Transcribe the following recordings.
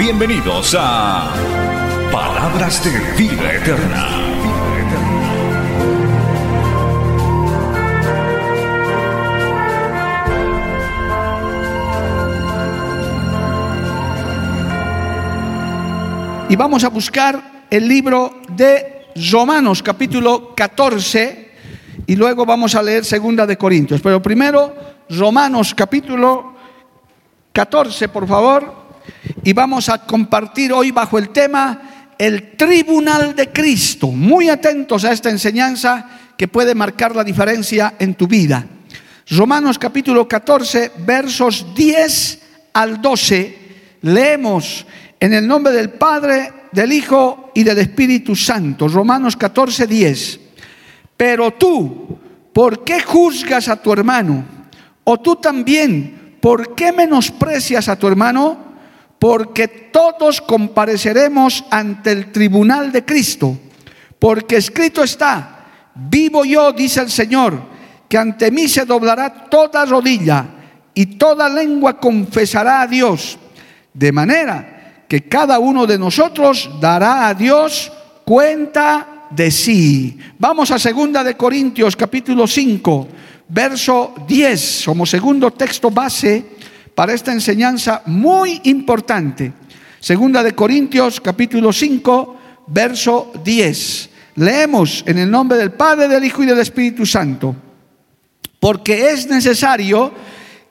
Bienvenidos a Palabras de Vida Eterna. Y vamos a buscar el libro de Romanos capítulo 14 y luego vamos a leer segunda de Corintios. Pero primero Romanos capítulo 14, por favor, y vamos a compartir hoy bajo el tema el tribunal de Cristo. Muy atentos a esta enseñanza que puede marcar la diferencia en tu vida. Romanos capítulo 14, versos 10 al 12, leemos en el nombre del Padre, del Hijo y del Espíritu Santo. Romanos 14, 10. Pero tú, ¿por qué juzgas a tu hermano? O tú también, ¿por qué menosprecias a tu hermano? Porque todos compareceremos ante el tribunal de Cristo. Porque escrito está, vivo yo, dice el Señor, que ante mí se doblará toda rodilla y toda lengua confesará a Dios. De manera que cada uno de nosotros dará a Dios cuenta de sí. Vamos a segunda de Corintios capítulo 5, verso 10, como segundo texto base para esta enseñanza muy importante. Segunda de Corintios capítulo 5, verso 10. Leemos en el nombre del Padre, del Hijo y del Espíritu Santo. Porque es necesario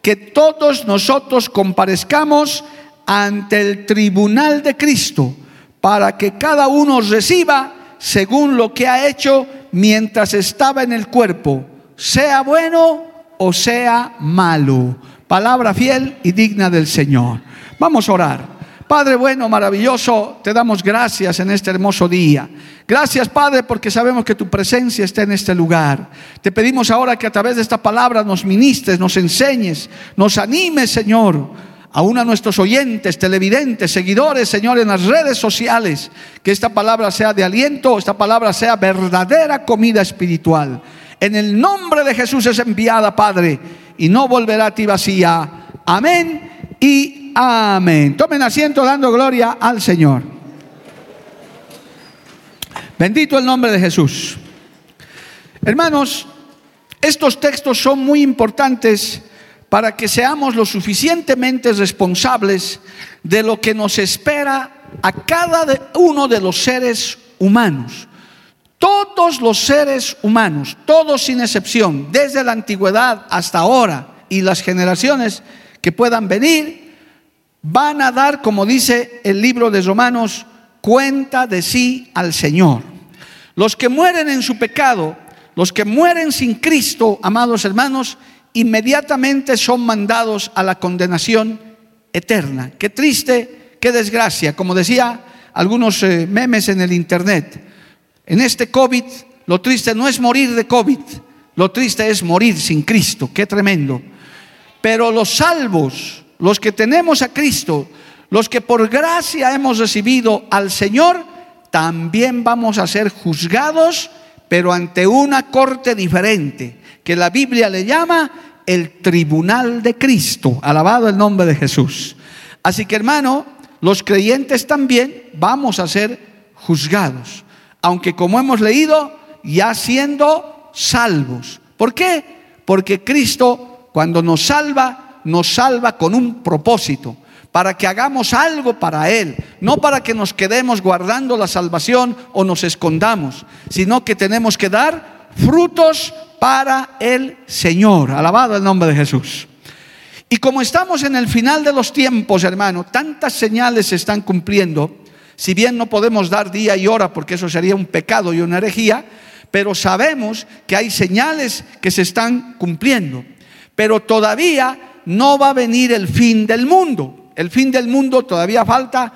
que todos nosotros comparezcamos ante el tribunal de Cristo para que cada uno reciba según lo que ha hecho mientras estaba en el cuerpo, sea bueno o sea malo. Palabra fiel y digna del Señor. Vamos a orar. Padre bueno, maravilloso, te damos gracias en este hermoso día. Gracias, Padre, porque sabemos que tu presencia está en este lugar. Te pedimos ahora que a través de esta palabra nos ministres, nos enseñes, nos animes, Señor, aún a nuestros oyentes, televidentes, seguidores, Señor, en las redes sociales, que esta palabra sea de aliento, esta palabra sea verdadera comida espiritual. En el nombre de Jesús es enviada, Padre, y no volverá a ti vacía. Amén y amén. Tomen asiento dando gloria al Señor. Bendito el nombre de Jesús. Hermanos, estos textos son muy importantes para que seamos lo suficientemente responsables de lo que nos espera a cada uno de los seres humanos. Todos los seres humanos, todos sin excepción, desde la antigüedad hasta ahora y las generaciones que puedan venir, van a dar, como dice el libro de Romanos, cuenta de sí al Señor. Los que mueren en su pecado, los que mueren sin Cristo, amados hermanos, inmediatamente son mandados a la condenación eterna. Qué triste, qué desgracia. Como decía algunos eh, memes en el Internet, en este COVID lo triste no es morir de COVID, lo triste es morir sin Cristo. Qué tremendo. Pero los salvos, los que tenemos a Cristo, los que por gracia hemos recibido al Señor, también vamos a ser juzgados, pero ante una corte diferente que la Biblia le llama el tribunal de Cristo. Alabado el nombre de Jesús. Así que hermano, los creyentes también vamos a ser juzgados. Aunque como hemos leído, ya siendo salvos. ¿Por qué? Porque Cristo cuando nos salva, nos salva con un propósito para que hagamos algo para Él, no para que nos quedemos guardando la salvación o nos escondamos, sino que tenemos que dar frutos para el Señor. Alabado el nombre de Jesús. Y como estamos en el final de los tiempos, hermano, tantas señales se están cumpliendo, si bien no podemos dar día y hora porque eso sería un pecado y una herejía, pero sabemos que hay señales que se están cumpliendo. Pero todavía no va a venir el fin del mundo. El fin del mundo todavía falta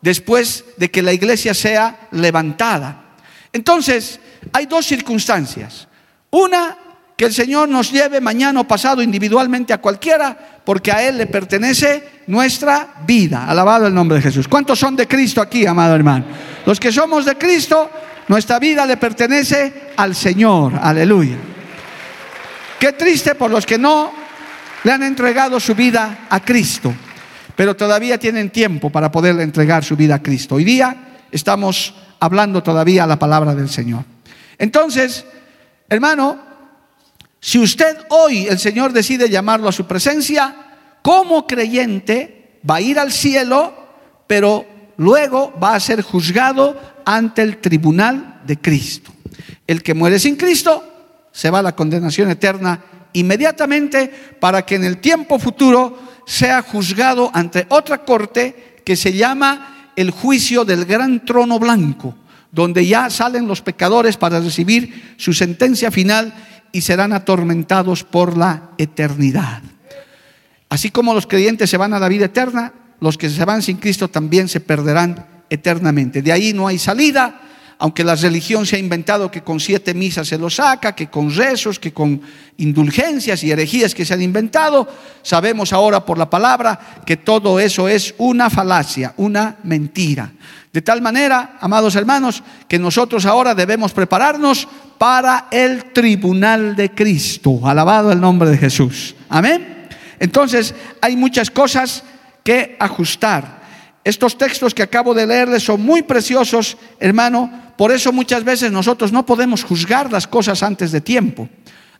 después de que la iglesia sea levantada. Entonces, hay dos circunstancias. Una, que el Señor nos lleve mañana o pasado individualmente a cualquiera, porque a Él le pertenece nuestra vida. Alabado el nombre de Jesús. ¿Cuántos son de Cristo aquí, amado hermano? Los que somos de Cristo, nuestra vida le pertenece al Señor. Aleluya. Qué triste por los que no le han entregado su vida a Cristo, pero todavía tienen tiempo para poderle entregar su vida a Cristo. Hoy día estamos hablando todavía la palabra del Señor. Entonces, hermano, si usted hoy el Señor decide llamarlo a su presencia, como creyente va a ir al cielo, pero luego va a ser juzgado ante el tribunal de Cristo. El que muere sin Cristo se va a la condenación eterna inmediatamente para que en el tiempo futuro sea juzgado ante otra corte que se llama el juicio del gran trono blanco, donde ya salen los pecadores para recibir su sentencia final y serán atormentados por la eternidad. Así como los creyentes se van a la vida eterna, los que se van sin Cristo también se perderán eternamente. De ahí no hay salida, aunque la religión se ha inventado que con siete misas se lo saca, que con rezos, que con indulgencias y herejías que se han inventado, sabemos ahora por la palabra que todo eso es una falacia, una mentira. De tal manera, amados hermanos, que nosotros ahora debemos prepararnos para el tribunal de Cristo. Alabado el nombre de Jesús. Amén. Entonces, hay muchas cosas que ajustar. Estos textos que acabo de leerles son muy preciosos, hermano. Por eso muchas veces nosotros no podemos juzgar las cosas antes de tiempo.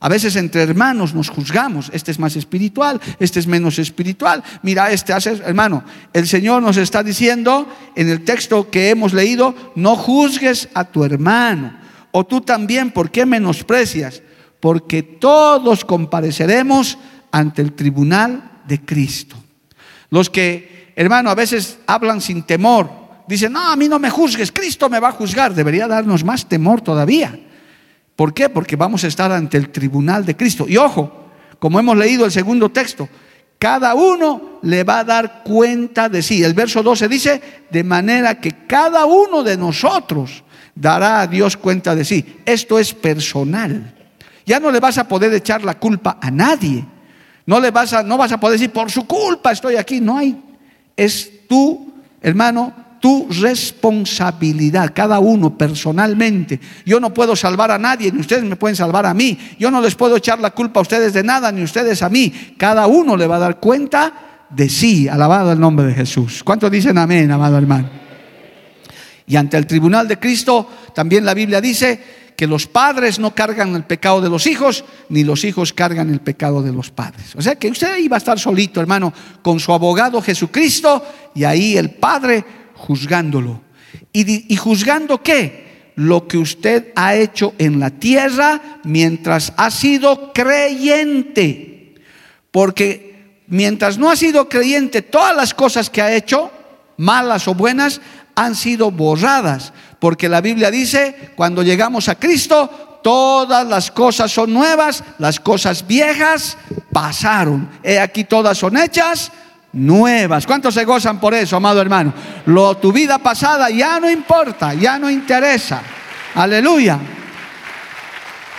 A veces entre hermanos nos juzgamos, este es más espiritual, este es menos espiritual. Mira, este hace, hermano, el Señor nos está diciendo en el texto que hemos leído, no juzgues a tu hermano. O tú también, ¿por qué menosprecias? Porque todos compareceremos ante el tribunal de Cristo. Los que hermano, a veces hablan sin temor. Dicen, no, a mí no me juzgues, Cristo me va a juzgar. Debería darnos más temor todavía. ¿Por qué? Porque vamos a estar ante el tribunal de Cristo. Y ojo, como hemos leído el segundo texto, cada uno le va a dar cuenta de sí. El verso 12 dice, de manera que cada uno de nosotros dará a Dios cuenta de sí. Esto es personal. Ya no le vas a poder echar la culpa a nadie. No le vas a, no vas a poder decir, por su culpa estoy aquí. No hay es tu, hermano, tu responsabilidad, cada uno personalmente. Yo no puedo salvar a nadie, ni ustedes me pueden salvar a mí. Yo no les puedo echar la culpa a ustedes de nada, ni ustedes a mí. Cada uno le va a dar cuenta de sí, alabado el nombre de Jesús. ¿Cuántos dicen amén, amado hermano? Y ante el tribunal de Cristo, también la Biblia dice que los padres no cargan el pecado de los hijos, ni los hijos cargan el pecado de los padres. O sea que usted iba a estar solito, hermano, con su abogado Jesucristo y ahí el Padre juzgándolo. ¿Y, y juzgando qué? Lo que usted ha hecho en la tierra mientras ha sido creyente. Porque mientras no ha sido creyente, todas las cosas que ha hecho, malas o buenas, han sido borradas porque la Biblia dice, cuando llegamos a Cristo, todas las cosas son nuevas, las cosas viejas pasaron. He aquí todas son hechas nuevas. ¿Cuántos se gozan por eso, amado hermano? Lo tu vida pasada ya no importa, ya no interesa. Aleluya.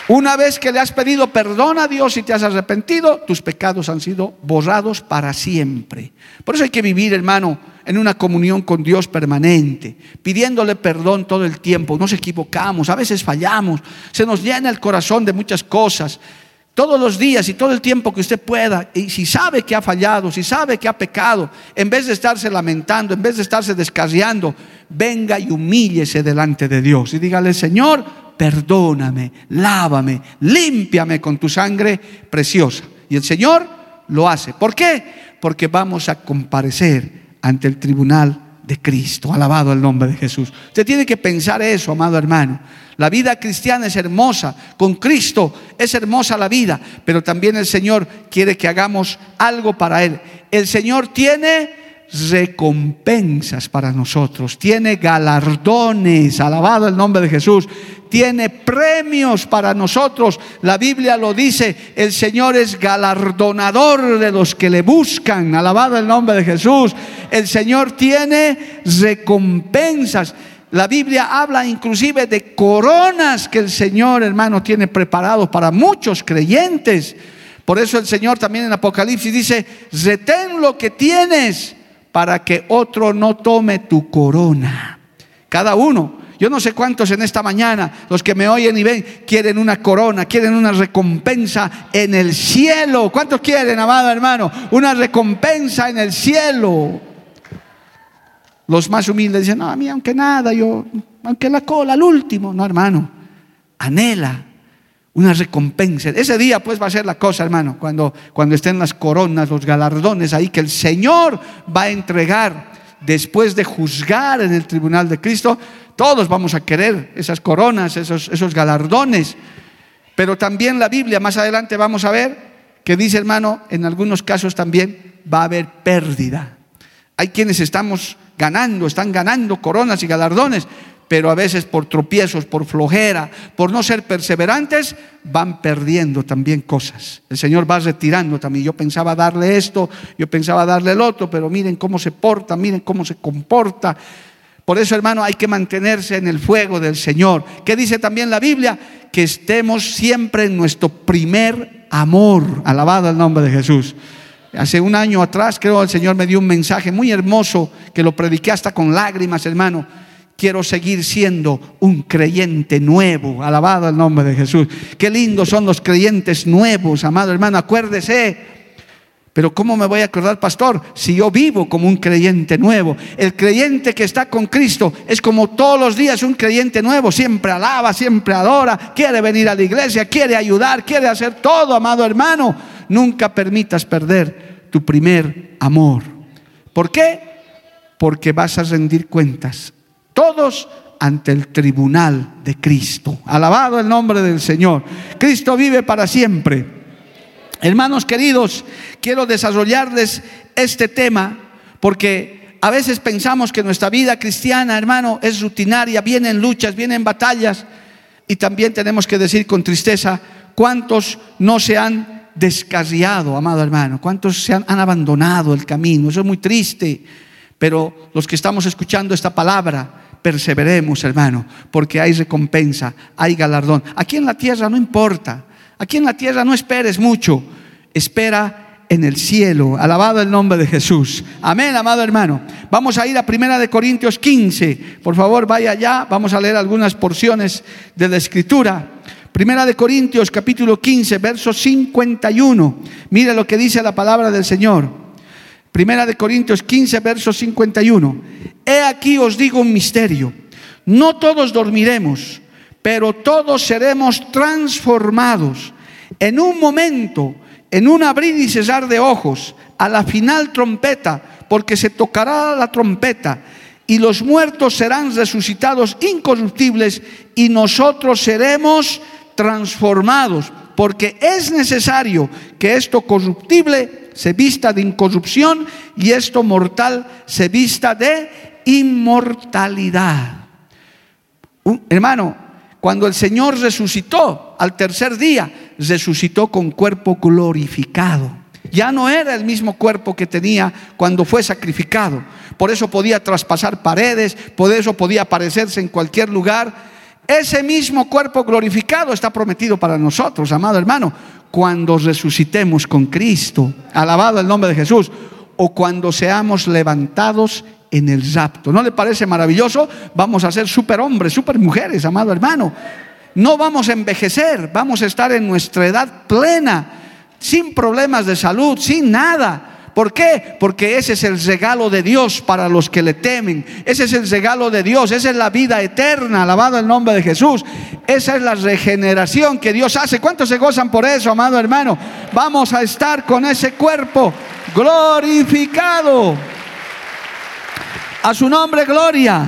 Una vez que le has pedido perdón a Dios y te has arrepentido, tus pecados han sido borrados para siempre. Por eso hay que vivir, hermano, en una comunión con Dios permanente, pidiéndole perdón todo el tiempo. Nos equivocamos, a veces fallamos, se nos llena el corazón de muchas cosas. Todos los días y todo el tiempo que usted pueda, y si sabe que ha fallado, si sabe que ha pecado, en vez de estarse lamentando, en vez de estarse descarriando, venga y humíllese delante de Dios y dígale, Señor, perdóname, lávame, límpiame con tu sangre preciosa. Y el Señor lo hace. ¿Por qué? Porque vamos a comparecer ante el tribunal de Cristo. Alabado el nombre de Jesús. Usted tiene que pensar eso, amado hermano. La vida cristiana es hermosa. Con Cristo es hermosa la vida. Pero también el Señor quiere que hagamos algo para Él. El Señor tiene recompensas para nosotros, tiene galardones, alabado el nombre de Jesús, tiene premios para nosotros. La Biblia lo dice, el Señor es galardonador de los que le buscan, alabado el nombre de Jesús. El Señor tiene recompensas. La Biblia habla inclusive de coronas que el Señor, hermano, tiene preparados para muchos creyentes. Por eso el Señor también en Apocalipsis dice, retén lo que tienes para que otro no tome tu corona. Cada uno. Yo no sé cuántos en esta mañana, los que me oyen y ven, quieren una corona, quieren una recompensa en el cielo. ¿Cuántos quieren, amado hermano? Una recompensa en el cielo. Los más humildes dicen, no, a mí aunque nada, yo, aunque la cola, al último. No, hermano, anhela una recompensa. Ese día pues va a ser la cosa, hermano, cuando, cuando estén las coronas, los galardones ahí que el Señor va a entregar después de juzgar en el tribunal de Cristo. Todos vamos a querer esas coronas, esos, esos galardones. Pero también la Biblia, más adelante vamos a ver, que dice, hermano, en algunos casos también va a haber pérdida. Hay quienes estamos ganando, están ganando coronas y galardones, pero a veces por tropiezos, por flojera, por no ser perseverantes, van perdiendo también cosas. El Señor va retirando también. Yo pensaba darle esto, yo pensaba darle el otro, pero miren cómo se porta, miren cómo se comporta. Por eso, hermano, hay que mantenerse en el fuego del Señor. ¿Qué dice también la Biblia? Que estemos siempre en nuestro primer amor. Alabado el nombre de Jesús. Hace un año atrás, creo, el Señor me dio un mensaje muy hermoso que lo prediqué hasta con lágrimas, hermano quiero seguir siendo un creyente nuevo. Alabado el nombre de Jesús. Qué lindos son los creyentes nuevos, amado hermano. Acuérdese. Pero ¿cómo me voy a acordar, pastor, si yo vivo como un creyente nuevo? El creyente que está con Cristo es como todos los días un creyente nuevo. Siempre alaba, siempre adora, quiere venir a la iglesia, quiere ayudar, quiere hacer todo, amado hermano. Nunca permitas perder tu primer amor. ¿Por qué? Porque vas a rendir cuentas todos ante el tribunal de Cristo. Alabado el nombre del Señor. Cristo vive para siempre. Hermanos queridos, quiero desarrollarles este tema porque a veces pensamos que nuestra vida cristiana, hermano, es rutinaria, vienen luchas, vienen batallas y también tenemos que decir con tristeza cuántos no se han descarriado, amado hermano, cuántos se han, han abandonado el camino. Eso es muy triste, pero los que estamos escuchando esta palabra, perseveremos, hermano, porque hay recompensa, hay galardón. Aquí en la tierra no importa, aquí en la tierra no esperes mucho, espera en el cielo. Alabado el nombre de Jesús. Amén, amado hermano. Vamos a ir a Primera de Corintios 15. Por favor, vaya allá. Vamos a leer algunas porciones de la escritura. Primera de Corintios capítulo 15, verso 51. Mire lo que dice la palabra del Señor. Primera de Corintios 15, verso 51. He aquí os digo un misterio. No todos dormiremos, pero todos seremos transformados en un momento, en un abrir y cesar de ojos, a la final trompeta, porque se tocará la trompeta y los muertos serán resucitados incorruptibles y nosotros seremos transformados, porque es necesario que esto corruptible se vista de incorrupción y esto mortal se vista de inmortalidad. hermano, cuando el Señor resucitó al tercer día, resucitó con cuerpo glorificado. Ya no era el mismo cuerpo que tenía cuando fue sacrificado. Por eso podía traspasar paredes, por eso podía aparecerse en cualquier lugar. Ese mismo cuerpo glorificado está prometido para nosotros, amado hermano cuando resucitemos con Cristo, alabado el nombre de Jesús, o cuando seamos levantados en el rapto. ¿No le parece maravilloso? Vamos a ser superhombres, supermujeres, amado hermano. No vamos a envejecer, vamos a estar en nuestra edad plena, sin problemas de salud, sin nada. ¿Por qué? Porque ese es el regalo de Dios para los que le temen. Ese es el regalo de Dios. Esa es la vida eterna. Alabado el nombre de Jesús. Esa es la regeneración que Dios hace. ¿Cuántos se gozan por eso, amado hermano? Vamos a estar con ese cuerpo glorificado. A su nombre, gloria.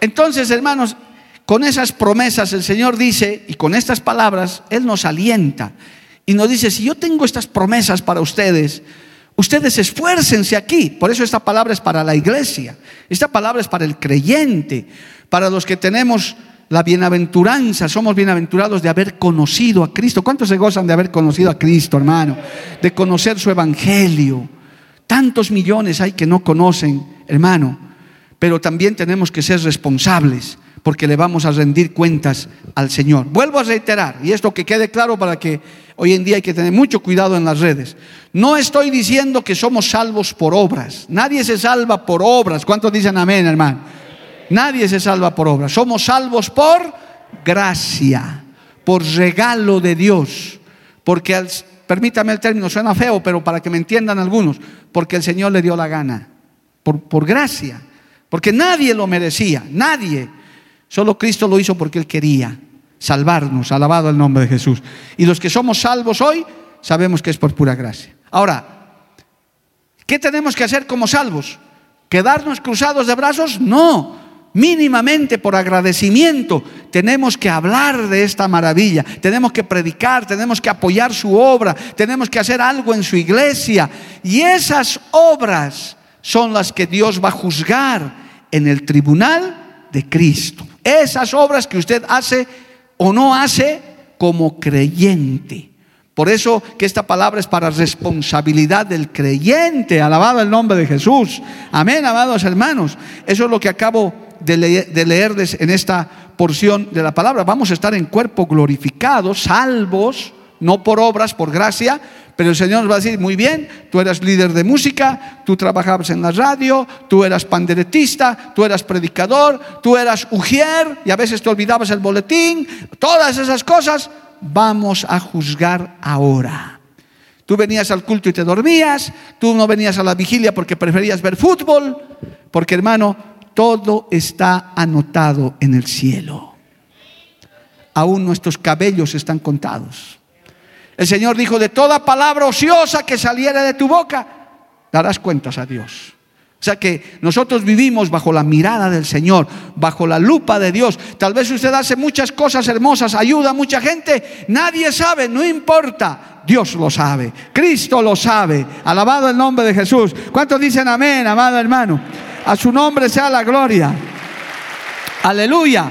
Entonces, hermanos, con esas promesas el Señor dice, y con estas palabras, Él nos alienta y nos dice, si yo tengo estas promesas para ustedes, Ustedes esfuércense aquí. Por eso esta palabra es para la iglesia. Esta palabra es para el creyente, para los que tenemos la bienaventuranza, somos bienaventurados de haber conocido a Cristo. ¿Cuántos se gozan de haber conocido a Cristo, hermano? De conocer su evangelio. Tantos millones hay que no conocen, hermano. Pero también tenemos que ser responsables porque le vamos a rendir cuentas al Señor. Vuelvo a reiterar, y esto que quede claro para que hoy en día hay que tener mucho cuidado en las redes. No estoy diciendo que somos salvos por obras. Nadie se salva por obras. ¿Cuántos dicen amén, hermano? Nadie se salva por obras. Somos salvos por gracia, por regalo de Dios. Porque, permítame el término, suena feo, pero para que me entiendan algunos, porque el Señor le dio la gana. Por, por gracia. Porque nadie lo merecía, nadie. Solo Cristo lo hizo porque Él quería salvarnos, alabado el nombre de Jesús. Y los que somos salvos hoy, sabemos que es por pura gracia. Ahora, ¿qué tenemos que hacer como salvos? ¿Quedarnos cruzados de brazos? No, mínimamente por agradecimiento tenemos que hablar de esta maravilla, tenemos que predicar, tenemos que apoyar su obra, tenemos que hacer algo en su iglesia. Y esas obras son las que Dios va a juzgar en el tribunal de Cristo. Esas obras que usted hace o no hace como creyente. Por eso que esta palabra es para responsabilidad del creyente. Alabado el nombre de Jesús. Amén, amados hermanos. Eso es lo que acabo de, de leerles en esta porción de la palabra. Vamos a estar en cuerpo glorificado, salvos, no por obras, por gracia, pero el Señor nos va a decir, muy bien, tú eras líder de música, tú trabajabas en la radio, tú eras panderetista, tú eras predicador, tú eras ujier y a veces te olvidabas el boletín, todas esas cosas, vamos a juzgar ahora. Tú venías al culto y te dormías, tú no venías a la vigilia porque preferías ver fútbol, porque hermano, todo está anotado en el cielo. Aún nuestros cabellos están contados. El Señor dijo, de toda palabra ociosa que saliera de tu boca, darás cuentas a Dios. O sea que nosotros vivimos bajo la mirada del Señor, bajo la lupa de Dios. Tal vez usted hace muchas cosas hermosas, ayuda a mucha gente, nadie sabe, no importa. Dios lo sabe, Cristo lo sabe. Alabado el nombre de Jesús. ¿Cuántos dicen amén, amado hermano? A su nombre sea la gloria. Aleluya.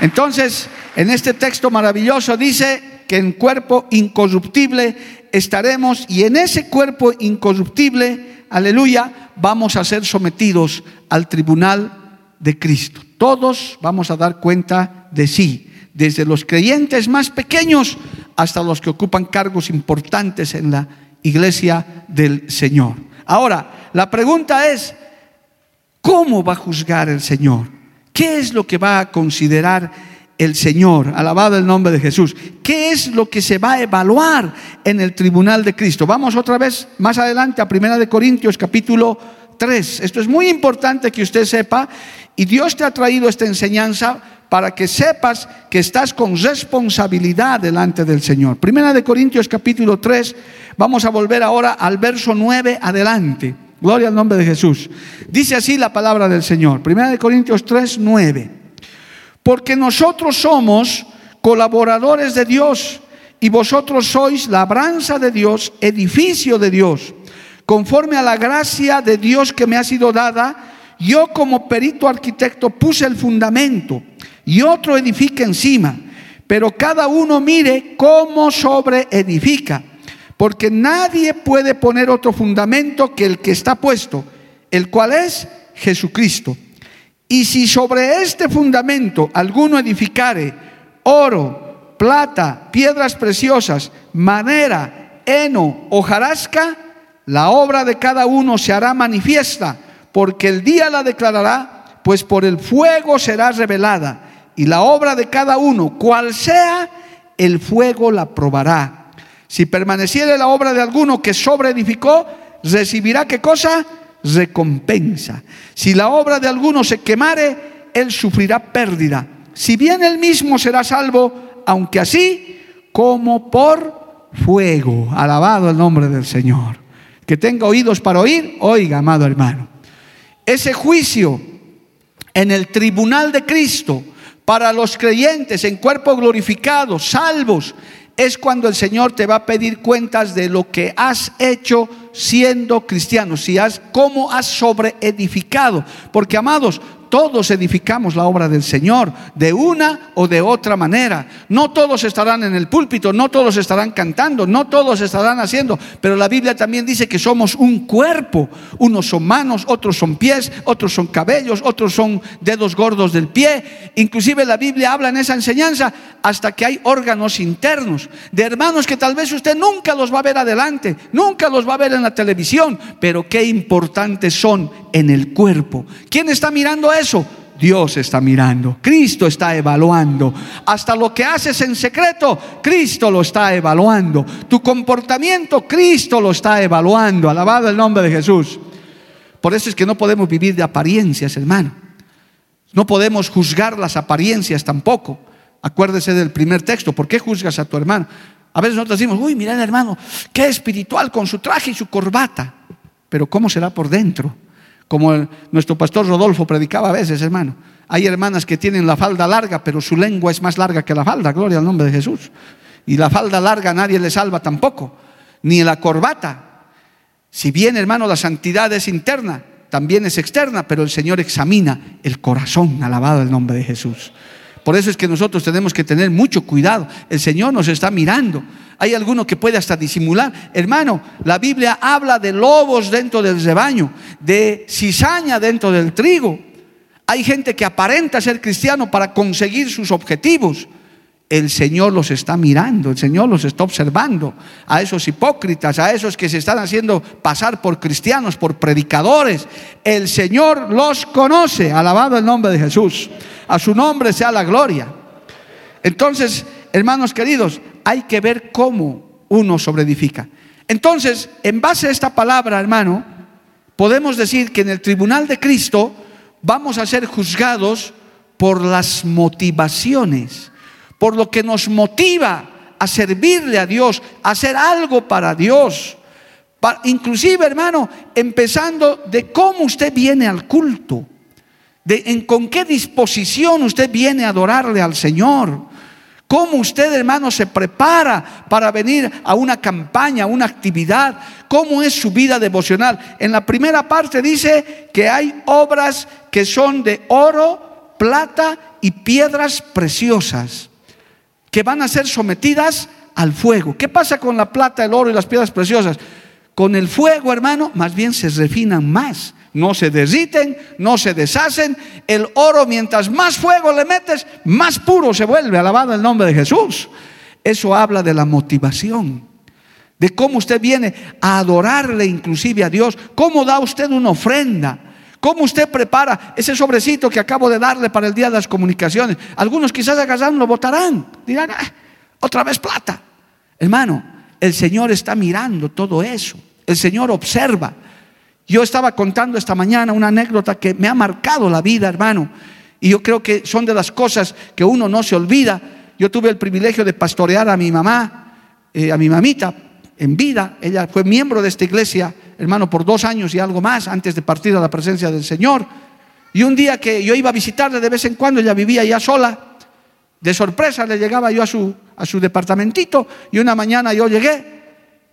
Entonces, en este texto maravilloso dice, que en cuerpo incorruptible estaremos y en ese cuerpo incorruptible, aleluya, vamos a ser sometidos al tribunal de Cristo. Todos vamos a dar cuenta de sí, desde los creyentes más pequeños hasta los que ocupan cargos importantes en la iglesia del Señor. Ahora, la pregunta es, ¿cómo va a juzgar el Señor? ¿Qué es lo que va a considerar el Señor. Alabado el nombre de Jesús. ¿Qué es lo que se va a evaluar en el tribunal de Cristo? Vamos otra vez más adelante a Primera de Corintios capítulo 3. Esto es muy importante que usted sepa y Dios te ha traído esta enseñanza para que sepas que estás con responsabilidad delante del Señor. Primera de Corintios capítulo 3, vamos a volver ahora al verso 9 adelante. Gloria al nombre de Jesús. Dice así la palabra del Señor. Primera de Corintios 3, 9. Porque nosotros somos colaboradores de Dios y vosotros sois labranza de Dios, edificio de Dios. Conforme a la gracia de Dios que me ha sido dada, yo como perito arquitecto puse el fundamento y otro edifica encima, pero cada uno mire cómo sobre edifica, porque nadie puede poner otro fundamento que el que está puesto, el cual es Jesucristo. Y si sobre este fundamento alguno edificare oro, plata, piedras preciosas, madera, heno, hojarasca, la obra de cada uno se hará manifiesta, porque el día la declarará, pues por el fuego será revelada, y la obra de cada uno, cual sea, el fuego la probará. Si permaneciere la obra de alguno que sobreedificó, recibirá qué cosa? Recompensa. Si la obra de alguno se quemare, él sufrirá pérdida. Si bien él mismo será salvo, aunque así como por fuego. Alabado el nombre del Señor. Que tenga oídos para oír, oiga, amado hermano. Ese juicio en el tribunal de Cristo para los creyentes en cuerpo glorificado, salvos, es cuando el Señor te va a pedir cuentas de lo que has hecho siendo cristiano, si has, cómo has sobreedificado. Porque, amados, todos edificamos la obra del Señor de una o de otra manera. No todos estarán en el púlpito, no todos estarán cantando, no todos estarán haciendo, pero la Biblia también dice que somos un cuerpo. Unos son manos, otros son pies, otros son cabellos, otros son dedos gordos del pie. Inclusive la Biblia habla en esa enseñanza hasta que hay órganos internos de hermanos que tal vez usted nunca los va a ver adelante, nunca los va a ver en la televisión, pero qué importantes son en el cuerpo. ¿Quién está mirando eso? Dios está mirando, Cristo está evaluando. Hasta lo que haces en secreto, Cristo lo está evaluando. Tu comportamiento, Cristo lo está evaluando. Alabado el nombre de Jesús. Por eso es que no podemos vivir de apariencias, hermano. No podemos juzgar las apariencias tampoco. Acuérdese del primer texto. ¿Por qué juzgas a tu hermano? A veces nosotros decimos, uy, mira hermano, qué espiritual con su traje y su corbata. Pero ¿cómo será por dentro? Como nuestro pastor Rodolfo predicaba a veces, hermano. Hay hermanas que tienen la falda larga, pero su lengua es más larga que la falda, gloria al nombre de Jesús. Y la falda larga nadie le salva tampoco, ni la corbata. Si bien, hermano, la santidad es interna, también es externa, pero el Señor examina el corazón, alabado el nombre de Jesús. Por eso es que nosotros tenemos que tener mucho cuidado. El Señor nos está mirando. Hay alguno que puede hasta disimular. Hermano, la Biblia habla de lobos dentro del rebaño, de cizaña dentro del trigo. Hay gente que aparenta ser cristiano para conseguir sus objetivos. El Señor los está mirando, el Señor los está observando. A esos hipócritas, a esos que se están haciendo pasar por cristianos, por predicadores. El Señor los conoce. Alabado el nombre de Jesús. A su nombre sea la gloria. Entonces, hermanos queridos, hay que ver cómo uno sobreedifica. Entonces, en base a esta palabra, hermano, podemos decir que en el tribunal de Cristo vamos a ser juzgados por las motivaciones, por lo que nos motiva a servirle a Dios, a hacer algo para Dios. inclusive, hermano, empezando de cómo usted viene al culto, de en con qué disposición usted viene a adorarle al Señor. ¿Cómo usted, hermano, se prepara para venir a una campaña, a una actividad? ¿Cómo es su vida devocional? En la primera parte dice que hay obras que son de oro, plata y piedras preciosas, que van a ser sometidas al fuego. ¿Qué pasa con la plata, el oro y las piedras preciosas? Con el fuego, hermano, más bien se refinan más no se derriten, no se deshacen. El oro, mientras más fuego le metes, más puro se vuelve. Alabado el nombre de Jesús. Eso habla de la motivación, de cómo usted viene a adorarle inclusive a Dios, cómo da usted una ofrenda. ¿Cómo usted prepara ese sobrecito que acabo de darle para el día de las comunicaciones? Algunos quizás agarran, lo votarán. Dirán, ah, otra vez plata. Hermano, el Señor está mirando todo eso. El Señor observa. Yo estaba contando esta mañana una anécdota que me ha marcado la vida, hermano. Y yo creo que son de las cosas que uno no se olvida. Yo tuve el privilegio de pastorear a mi mamá, eh, a mi mamita, en vida. Ella fue miembro de esta iglesia, hermano, por dos años y algo más antes de partir a la presencia del Señor. Y un día que yo iba a visitarle de vez en cuando, ella vivía ya sola. De sorpresa le llegaba yo a su, a su departamentito y una mañana yo llegué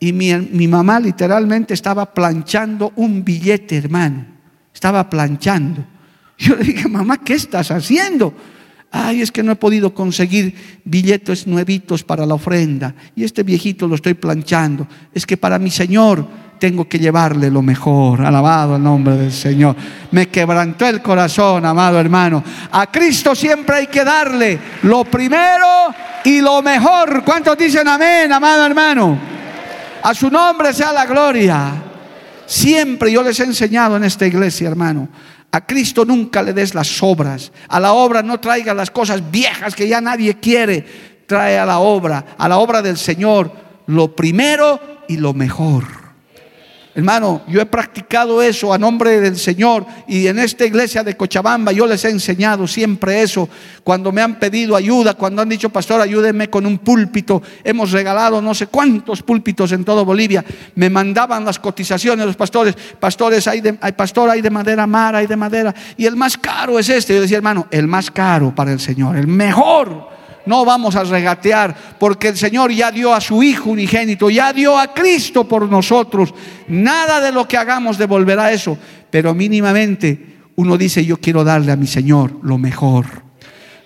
y mi, mamá literalmente estaba planchando un billete, hermano. Estaba planchando. Yo le dije, mamá, ¿qué estás haciendo? Ay, es que no he podido conseguir billetes nuevitos para la ofrenda. Y este viejito lo estoy planchando. Es que para mi Señor tengo que llevarle lo mejor. Alabado el nombre del Señor. Me quebrantó el corazón, amado hermano. A Cristo siempre hay que darle lo primero y lo mejor. ¿Cuántos dicen amén, amado hermano? A su nombre sea la gloria. Siempre yo les he enseñado en esta iglesia, hermano. A Cristo nunca le des las obras. A la obra no traiga las cosas viejas que ya nadie quiere. Trae a la obra, a la obra del Señor, lo primero y lo mejor. Hermano, yo he practicado eso a nombre del Señor y en esta iglesia de Cochabamba yo les he enseñado siempre eso. Cuando me han pedido ayuda, cuando han dicho, pastor, ayúdenme con un púlpito, hemos regalado no sé cuántos púlpitos en todo Bolivia, me mandaban las cotizaciones los pastores, pastores, hay, de, hay pastor, hay de madera mar, hay de madera, y el más caro es este. Yo decía, hermano, el más caro para el Señor, el mejor no vamos a regatear, porque el Señor ya dio a su Hijo unigénito, ya dio a Cristo por nosotros. Nada de lo que hagamos devolverá eso, pero mínimamente uno dice, yo quiero darle a mi Señor lo mejor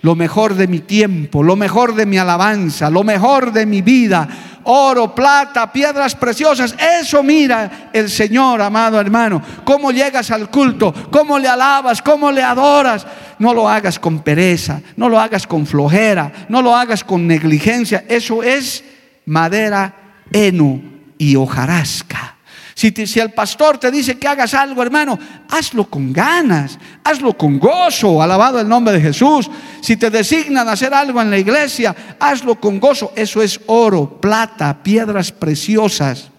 lo mejor de mi tiempo, lo mejor de mi alabanza, lo mejor de mi vida, oro, plata, piedras preciosas. Eso mira el Señor, amado hermano. Cómo llegas al culto, cómo le alabas, cómo le adoras. No lo hagas con pereza, no lo hagas con flojera, no lo hagas con negligencia. Eso es madera, heno y hojarasca. Si, el pastor te dice que hagas algo, hermano, hazlo con ganas, hazlo con gozo, alabado el nombre de Jesús. Si te designan hacer algo en la iglesia, hazlo con gozo. Eso es oro, plata, piedras preciosas.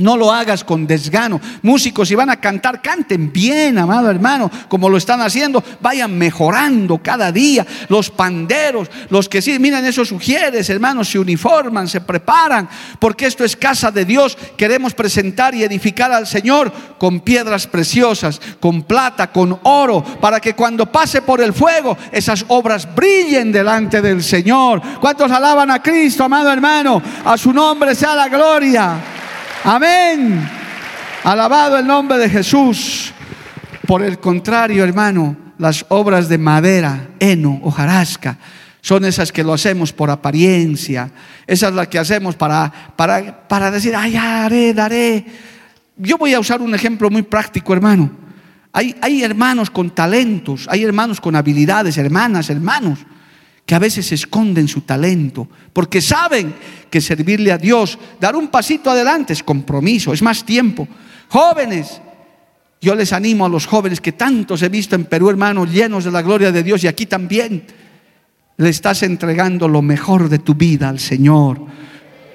No lo hagas con desgano. Músicos, si van a cantar, canten bien, amado hermano, como lo están haciendo. Vayan mejorando cada día. Los panderos, los que sí, miren esos sugieres, hermanos, se uniforman, se preparan, porque esto es casa de Dios. Queremos presentar y edificar al Señor con piedras preciosas, con plata, con oro, para que cuando pase por el fuego, esas obras brillen delante del Señor. ¿Cuántos alaban a Cristo, amado hermano? A su nombre sea la gloria. Amén. Alabado el nombre de Jesús. Por el contrario, hermano, las obras de madera, heno, hojarasca, son esas que lo hacemos por apariencia. Esas las que hacemos para, para, para decir, ay, haré, daré. Yo voy a usar un ejemplo muy práctico, hermano. Hay, hay hermanos con talentos, hay hermanos con habilidades, hermanas, hermanos que a veces esconden su talento, porque saben que servirle a Dios, dar un pasito adelante es compromiso, es más tiempo. Jóvenes, yo les animo a los jóvenes que tantos he visto en Perú, hermanos, llenos de la gloria de Dios y aquí también, le estás entregando lo mejor de tu vida al Señor.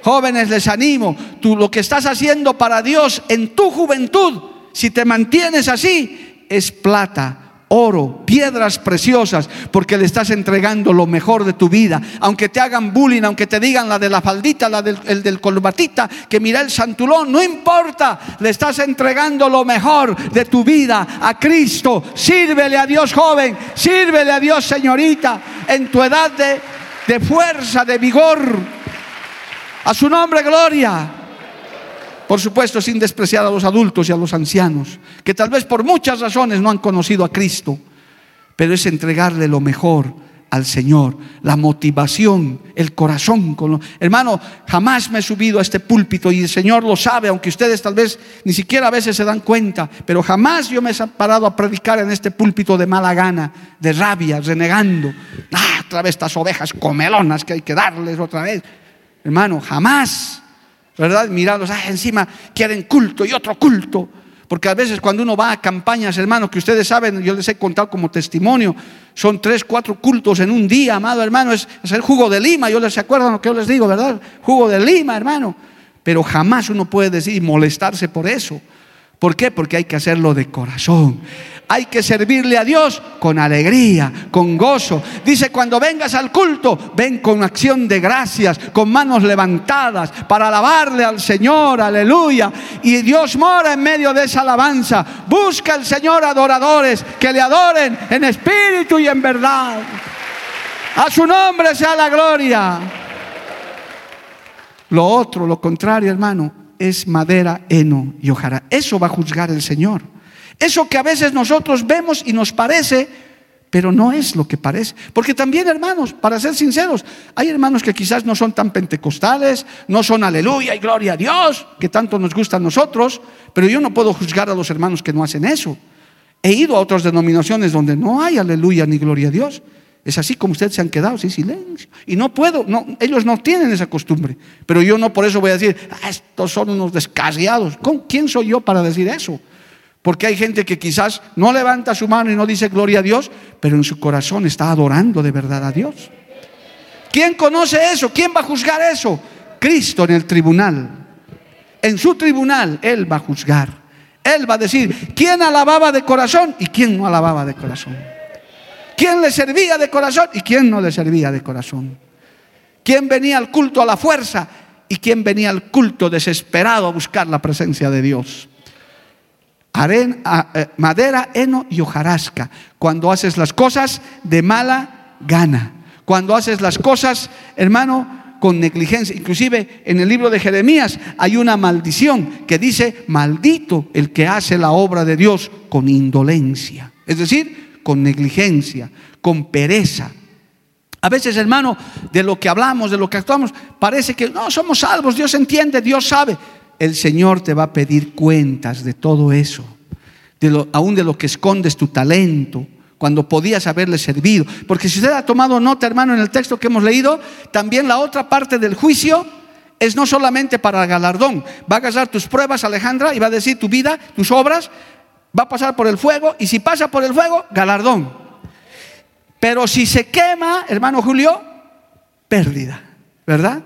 Jóvenes, les animo, tú lo que estás haciendo para Dios en tu juventud, si te mantienes así, es plata oro, piedras preciosas, porque le estás entregando lo mejor de tu vida. Aunque te hagan bullying, aunque te digan la de la faldita, la del, el del colbatita, que mira el santulón, no importa, le estás entregando lo mejor de tu vida a Cristo. Sírvele a Dios joven, sírvele a Dios señorita, en tu edad de, de fuerza, de vigor. A su nombre, gloria. Por supuesto, sin despreciar a los adultos y a los ancianos, que tal vez por muchas razones no han conocido a Cristo, pero es entregarle lo mejor al Señor, la motivación, el corazón. Con Hermano, jamás me he subido a este púlpito y el Señor lo sabe, aunque ustedes tal vez ni siquiera a veces se dan cuenta, pero jamás yo me he parado a predicar en este púlpito de mala gana, de rabia, renegando. Ah, otra vez estas ovejas comelonas que hay que darles otra vez. Hermano, jamás. ¿Verdad? Mirados, ah, encima quieren culto y otro culto. Porque a veces cuando uno va a campañas, hermano, que ustedes saben, yo les he contado como testimonio, son tres, cuatro cultos en un día, amado hermano, es, el jugo de lima, yo les acuerdo lo que yo les digo, ¿verdad? Jugo de lima, hermano. Pero jamás uno puede decir y molestarse por eso. ¿Por qué? Porque hay que hacerlo de corazón. Hay que servirle a Dios con alegría, con gozo. Dice, cuando vengas al culto, ven con acción de gracias, con manos levantadas, para alabarle al Señor, aleluya. Y Dios mora en medio de esa alabanza. Busca al Señor adoradores que le adoren en espíritu y en verdad. A su nombre sea la gloria. Lo otro, lo contrario, hermano, es madera, heno y hojara. Eso va a juzgar el Señor. Eso que a veces nosotros vemos y nos parece, pero no es lo que parece. Porque también, hermanos, para ser sinceros, hay hermanos que quizás no son tan pentecostales, no son aleluya y gloria a Dios, que tanto nos gusta a nosotros, pero yo no puedo juzgar a los hermanos que no hacen eso. He ido a otras denominaciones donde no hay aleluya ni gloria a Dios. Es así como ustedes se han quedado sin silencio. Y no puedo, no, ellos no tienen esa costumbre. Pero yo no por eso voy a decir, ah, estos son unos descarriados. ¿Quién soy yo para decir eso? Porque hay gente que quizás no levanta su mano y no dice gloria a Dios, pero en su corazón está adorando de verdad a Dios. ¿Quién conoce eso? ¿Quién va a juzgar eso? Cristo en el tribunal. En su tribunal Él va a juzgar. Él va a decir quién alababa de corazón y quién no alababa de corazón quién le servía de corazón y quién no le servía de corazón. Quién venía al culto a la fuerza y quién venía al culto desesperado a buscar la presencia de Dios. Eh, madera, heno y hojarasca. Cuando haces las cosas de mala gana, Cuando haces las cosas, hermano, con negligencia. Inclusive en el libro de Jeremías hay una maldición que dice, maldito el que hace la obra de Dios con indolencia. Es decir, con negligencia, con pereza. A veces, hermano, de lo que hablamos, de lo que actuamos, parece que no somos salvos, Dios entiende, Dios sabe. El Señor te va a pedir cuentas de todo eso, de lo, aún de lo que escondes tu talento, cuando podías haberle servido. Porque si usted ha tomado nota, hermano, en el texto que hemos leído, también la otra parte del juicio es no solamente para galardón. Va a gastar tus pruebas, Alejandra, y va a decir tu vida, tus obras, va a pasar por el fuego, y si pasa por el fuego, galardón. Pero si se quema, hermano Julio, pérdida, ¿verdad?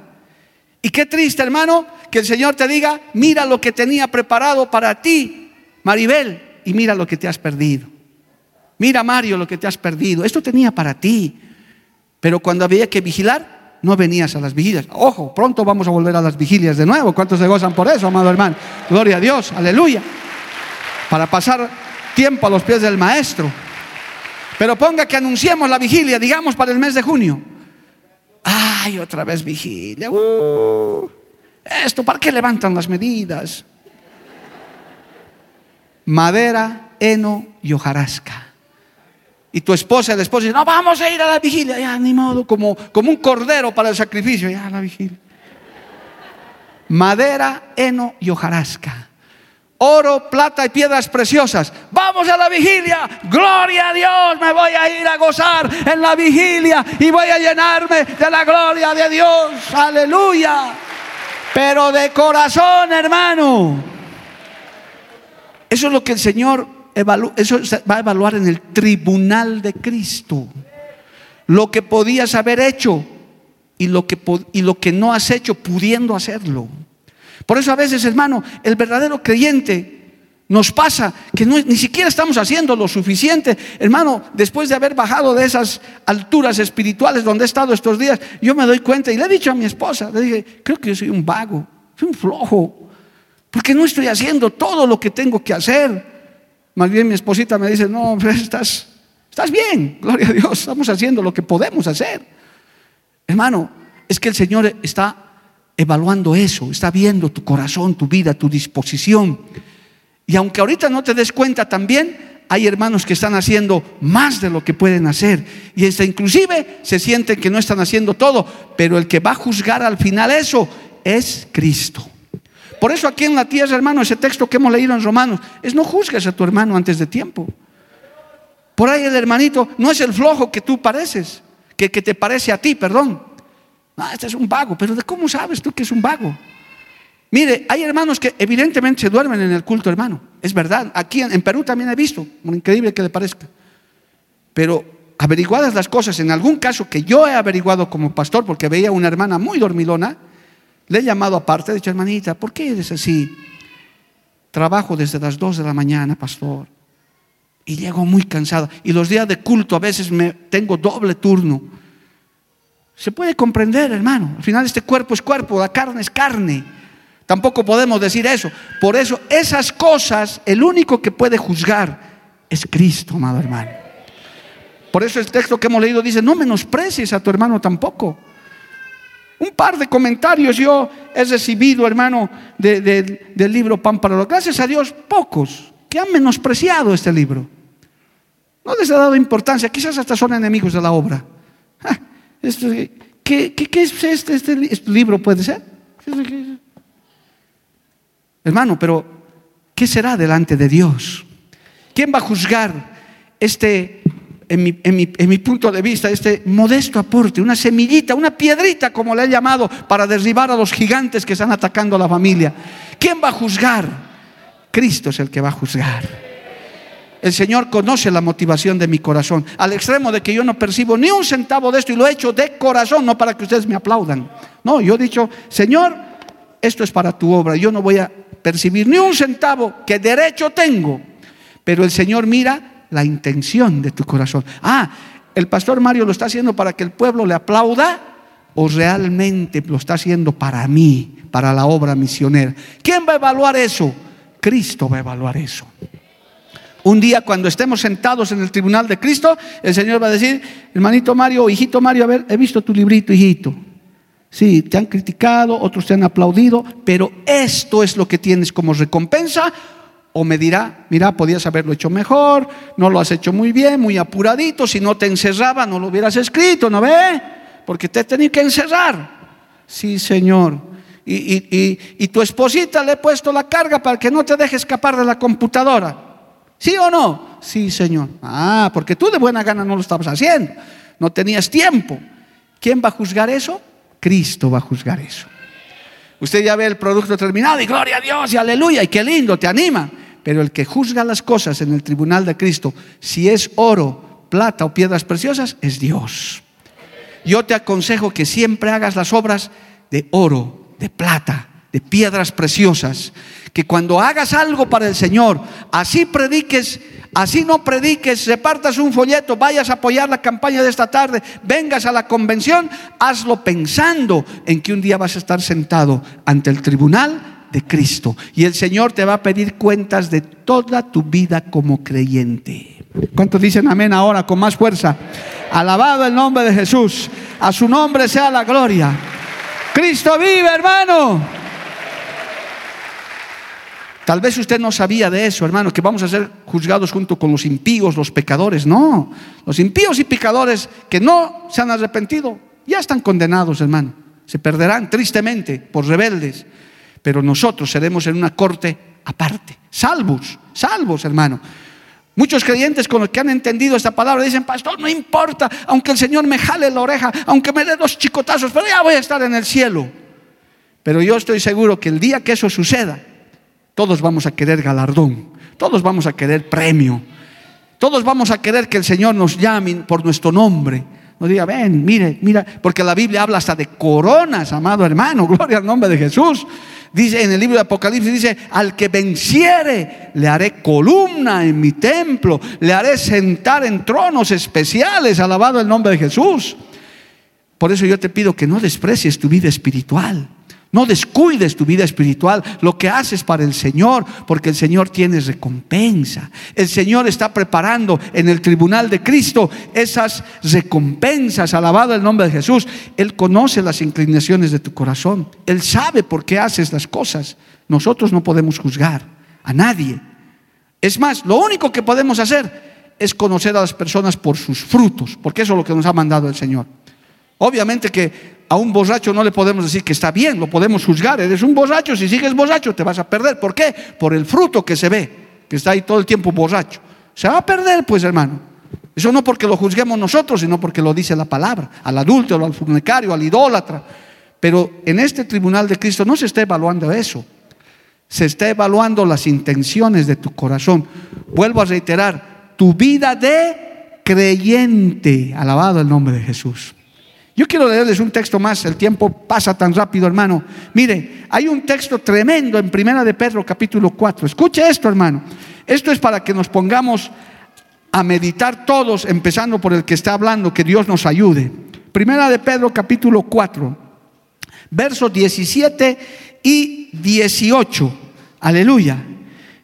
Y qué triste, hermano, que el Señor te diga, mira lo que tenía preparado para ti, Maribel, y mira lo que te has perdido. Mira, Mario, lo que te has perdido. Esto tenía para ti. Pero cuando había que vigilar, no venías a las vigilias. Ojo, pronto vamos a volver a las vigilias de nuevo. ¿Cuántos se gozan por eso, amado hermano? Gloria a Dios, aleluya. Para pasar tiempo a los pies del Maestro. Pero ponga que anunciemos la vigilia, digamos, para el mes de junio. Ay, otra vez vigilia. Uh, esto, ¿para qué levantan las medidas? Madera, heno y hojarasca. Y tu esposa, el esposo dice, no, vamos a ir a la vigilia. Ya, ni modo, como, como un cordero para el sacrificio. Ya, la vigilia. Madera, heno y hojarasca. Oro, plata y piedras preciosas. Vamos a la vigilia. Gloria a Dios. Me voy a ir a gozar en la vigilia y voy a llenarme de la gloria de Dios. Aleluya. Pero de corazón, hermano. Eso es lo que el Señor eso va a evaluar en el tribunal de Cristo. Lo que podías haber hecho y lo que, y lo que no has hecho pudiendo hacerlo. Por eso a veces, hermano, el verdadero creyente nos pasa que ni siquiera estamos haciendo lo suficiente. Hermano, después de haber bajado de esas alturas espirituales donde he estado estos días, yo me doy cuenta y le he dicho a mi esposa, le dije, creo que yo soy un vago, soy un flojo, porque no estoy haciendo todo lo que tengo que hacer. Más bien mi esposita me dice, no, estás, estás bien, gloria a Dios, estamos haciendo lo que podemos hacer. Hermano, es que el Señor está evaluando eso, está viendo tu corazón, tu vida, tu disposición. Y aunque ahorita no te des cuenta también, hay hermanos que están haciendo más de lo que pueden hacer. Y hasta inclusive se sienten que no están haciendo todo, pero el que va a juzgar al final eso es Cristo. Por eso aquí en la tierra, hermano, ese texto que hemos leído en Romanos, es no juzgues a tu hermano antes de tiempo. Por ahí el hermanito no es el flojo que tú pareces, que, que te parece a ti, perdón. No, este es un vago, pero ¿de cómo sabes tú que es un vago? Mire, hay hermanos que evidentemente se duermen en el culto, hermano. Es verdad. Aquí en, Perú también he visto, increíble que le parezca. Pero averiguadas las cosas, en algún caso que yo he averiguado como pastor, porque veía una hermana muy dormilona, le he llamado aparte, he dicho, hermanita, ¿por qué eres así? Trabajo desde las 2 de la mañana, pastor. Y llego muy cansada. Y los días de culto a veces me tengo doble turno. Se puede comprender, hermano. Al final este cuerpo es cuerpo, la carne es carne. Tampoco podemos decir eso. Por eso esas cosas, el único que puede juzgar es Cristo, amado hermano. Por eso el texto que hemos leído dice, no menosprecies a tu hermano tampoco. Un par de comentarios yo he recibido, hermano, del libro Pan para los. Gracias a Dios, pocos que han menospreciado este libro. No les ha dado importancia, quizás hasta son enemigos de la obra. ¿Qué, es este, este, este, libro? ¿Puede ser? Hermano, pero ¿qué será delante de Dios? ¿Quién va a juzgar este en mi, punto de vista, este modesto aporte, una semillita, una piedrita, como le he llamado, para derribar a los gigantes que están atacando a la familia. ¿Quién va a juzgar? Cristo es el que va a juzgar. El Señor conoce la motivación de mi corazón, al extremo de que yo no percibo ni un centavo de esto y lo he hecho de corazón, no para que ustedes me aplaudan. No, yo he dicho, Señor, esto es para tu obra, yo no voy a percibir ni un centavo que derecho tengo, pero el Señor mira la intención de tu corazón. Ah, el pastor Mario lo está haciendo para que el pueblo le aplauda o realmente lo está haciendo para mí, para la obra misionera. ¿Quién va a evaluar eso? Cristo va a evaluar eso. Un día cuando estemos sentados en el tribunal de Cristo, el Señor va a decir, hermanito Mario, hijito Mario, a ver, he visto tu librito, hijito. Sí, te han criticado, otros te han aplaudido, pero esto es lo que tienes como recompensa. O me dirá, mira, podías haberlo hecho mejor, no lo has hecho muy bien, muy apuradito, si no te encerraba no lo hubieras escrito, ¿no ve? Porque te tenía que encerrar. Sí, Señor. Y, tu esposita le he puesto la carga para que no te deje escapar de la computadora. ¿Sí o no? Sí, Señor. Ah, porque tú de buena gana no lo estabas haciendo. No tenías tiempo. ¿Quién va a juzgar eso? Cristo va a juzgar eso. Usted ya ve el producto terminado y gloria a Dios y aleluya y qué lindo, te anima. Pero el que juzga las cosas en el tribunal de Cristo, si es oro, plata o piedras preciosas, es Dios. Yo te aconsejo que siempre hagas las obras de oro, de plata, de piedras preciosas. Que cuando hagas algo para el Señor, así prediques Así no prediques, repartas un folleto, vayas a apoyar la campaña de esta tarde, vengas a la convención, hazlo pensando en que un día vas a estar sentado ante el tribunal de Cristo y el Señor te va a pedir cuentas de toda tu vida como creyente. ¿Cuántos dicen amén ahora con más fuerza? Alabado el nombre de Jesús, a su nombre sea la gloria. Cristo vive, hermano. Tal vez usted no sabía de eso, hermano, que vamos a ser juzgados junto con los impíos, los pecadores. No, los impíos y pecadores que no se han arrepentido ya están condenados, hermano. Se perderán tristemente por rebeldes. Pero nosotros seremos en una corte aparte, salvos, salvos, hermano. Muchos creyentes con los que han entendido esta palabra dicen, pastor, no importa, aunque el Señor me jale la oreja, aunque me dé dos chicotazos, pero ya voy a estar en el cielo. Pero yo estoy seguro que el día que eso suceda, todos vamos a querer galardón, todos vamos a querer premio, todos vamos a querer que el Señor nos llame por nuestro nombre. Nos diga, ven, mire, mira, porque la Biblia habla hasta de coronas, amado hermano, gloria al nombre de Jesús. Dice en el libro de Apocalipsis, dice, al que venciere, le haré columna en mi templo, le haré sentar en tronos especiales, alabado el nombre de Jesús. Por eso yo te pido que no desprecies tu vida espiritual. No descuides tu vida espiritual, lo que haces para el Señor, porque el Señor tiene recompensa. El Señor está preparando en el tribunal de Cristo esas recompensas. Alabado el nombre de Jesús. Él conoce las inclinaciones de tu corazón. Él sabe por qué haces las cosas. Nosotros no podemos juzgar a nadie. Es más, lo único que podemos hacer es conocer a las personas por sus frutos, porque eso es lo que nos ha mandado el Señor. Obviamente que a un borracho no le podemos decir que está bien, lo podemos juzgar. Eres un borracho, si sigues borracho te vas a perder. ¿Por qué? Por el fruto que se ve, que está ahí todo el tiempo borracho. Se va a perder, pues, hermano. Eso no porque lo juzguemos nosotros, sino porque lo dice la palabra, al adúltero, al fornicario, al idólatra. Pero en este tribunal de Cristo no se está evaluando eso. Se está evaluando las intenciones de tu corazón. Vuelvo a reiterar, tu vida de creyente. Alabado el nombre de Jesús. Yo quiero leerles un texto más, el tiempo pasa tan rápido, hermano. Mire, hay un texto tremendo en Primera de Pedro capítulo 4. Escuche esto, hermano. Esto es para que nos pongamos a meditar todos, empezando por el que está hablando, que Dios nos ayude. Primera de Pedro capítulo 4, versos 17 y 18. Aleluya.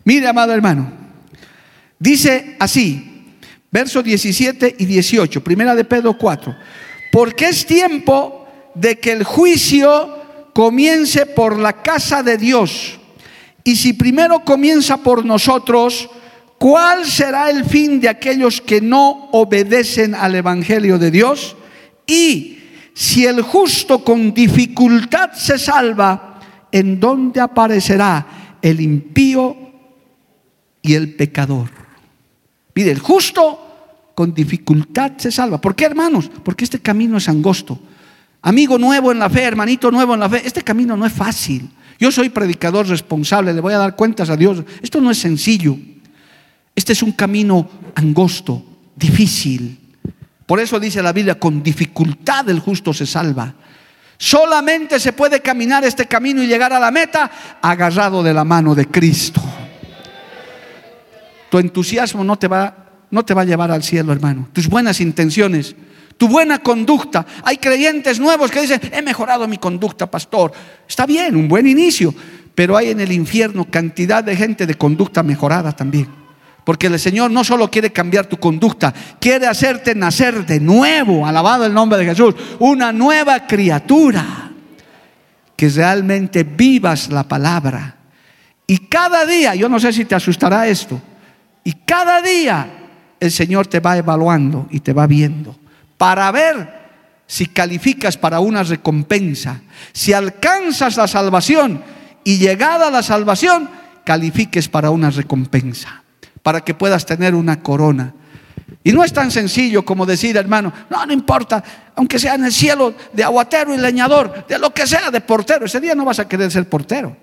Mire, amado hermano. Dice así, versos 17 y 18, Primera de Pedro 4 porque es tiempo de que el juicio comience por la casa de Dios. Y si primero comienza por nosotros, ¿cuál será el fin de aquellos que no obedecen al Evangelio de Dios? Y si el justo con dificultad se salva, ¿en dónde aparecerá el impío y el pecador? Mire, el justo con dificultad se salva. ¿Por qué, hermanos? Porque este camino es angosto. Amigo nuevo en la fe, hermanito nuevo en la fe, este camino no es fácil. Yo soy predicador responsable, le voy a dar cuentas a Dios. Esto no es sencillo. Este es un camino angosto, difícil. Por eso dice la Biblia, con dificultad el justo se salva. Solamente se puede caminar este camino y llegar a la meta agarrado de la mano de Cristo. Tu entusiasmo no te va no te va a llevar al cielo, hermano. Tus buenas intenciones, tu buena conducta. Hay creyentes nuevos que dicen, he mejorado mi conducta, pastor. Está bien, un buen inicio, pero hay en el infierno cantidad de gente de conducta mejorada también. Porque el Señor no solo quiere cambiar tu conducta, quiere hacerte nacer de nuevo, alabado el nombre de Jesús, una nueva criatura. Que realmente vivas la palabra. Y cada día, yo no sé si te asustará esto, y cada día el Señor te va evaluando y te va viendo para ver si calificas para una recompensa, si alcanzas la salvación y llegada a la salvación, califiques para una recompensa, para que puedas tener una corona. Y no es tan sencillo como decir, hermano, no, no importa, aunque sea en el cielo de aguatero y leñador, de lo que sea, de portero, ese día no vas a querer ser portero,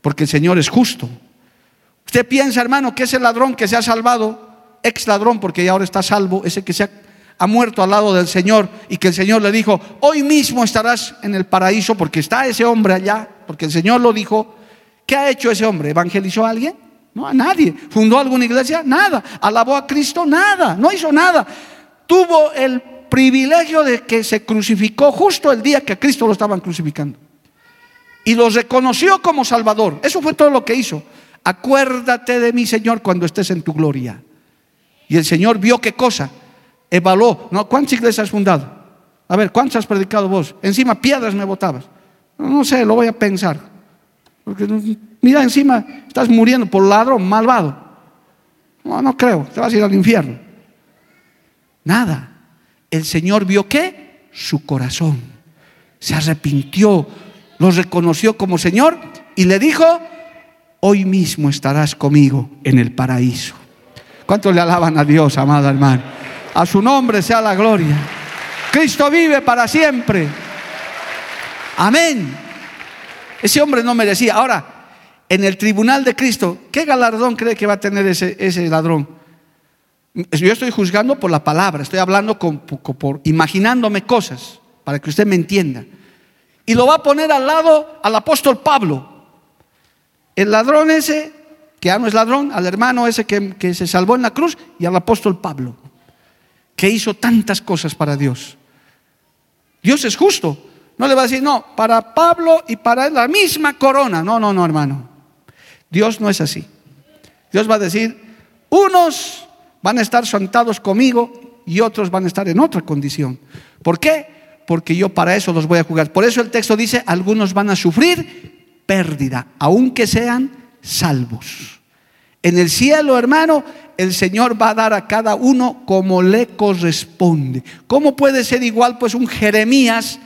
porque el Señor es justo. Usted piensa, hermano, que ese ladrón que se ha salvado, ex ladrón, porque ya ahora está salvo, ese que se ha muerto al lado del Señor y que el Señor le dijo, hoy mismo estarás en el paraíso porque está ese hombre allá, porque el Señor lo dijo. ¿Qué ha hecho ese hombre? ¿Evangelizó a alguien? No, a nadie. ¿Fundó alguna iglesia? Nada. ¿Alabó a Cristo? Nada. No hizo nada. Tuvo el privilegio de que se crucificó justo el día que a Cristo lo estaban crucificando. Y lo reconoció como Salvador. Eso fue todo lo que hizo. Acuérdate de mí, Señor, cuando estés en tu gloria. Y el Señor vio qué cosa evaluó. ¿no? ¿Cuántas iglesias has fundado? A ver, ¿cuántas has predicado vos? Encima piedras me botabas. No, sé, lo voy a pensar. Porque, mira, encima estás muriendo por ladrón, malvado. No, no creo, te vas a ir al infierno. Nada. El Señor vio que su corazón se arrepintió, lo reconoció como Señor y le dijo, hoy mismo estarás conmigo en el paraíso. ¿Cuánto le alaban a Dios, amado hermano? A su nombre sea la gloria. Cristo vive para siempre. Amén. Ese hombre no merecía. Ahora, en el tribunal de Cristo, ¿qué galardón cree que va a tener ese, ese ladrón? Yo estoy juzgando por la palabra, estoy hablando por, imaginándome cosas para que usted me entienda. Y lo va a poner al lado al apóstol Pablo. El ladrón ese, que ya no es ladrón, al hermano ese que, se salvó en la cruz y al apóstol Pablo que hizo tantas cosas para Dios. Dios es justo. No le va a decir, no, para Pablo y para la misma corona. No, no, no, hermano. Dios no es así. Dios va a decir, unos van a estar sentados conmigo y otros van a estar en otra condición. ¿Por qué? Porque yo para eso los voy a jugar. Por eso el texto dice, algunos van a sufrir pérdida, aunque sean salvos. En el cielo, hermano, el Señor va a dar a cada uno como le corresponde. ¿Cómo puede ser igual pues un Jeremías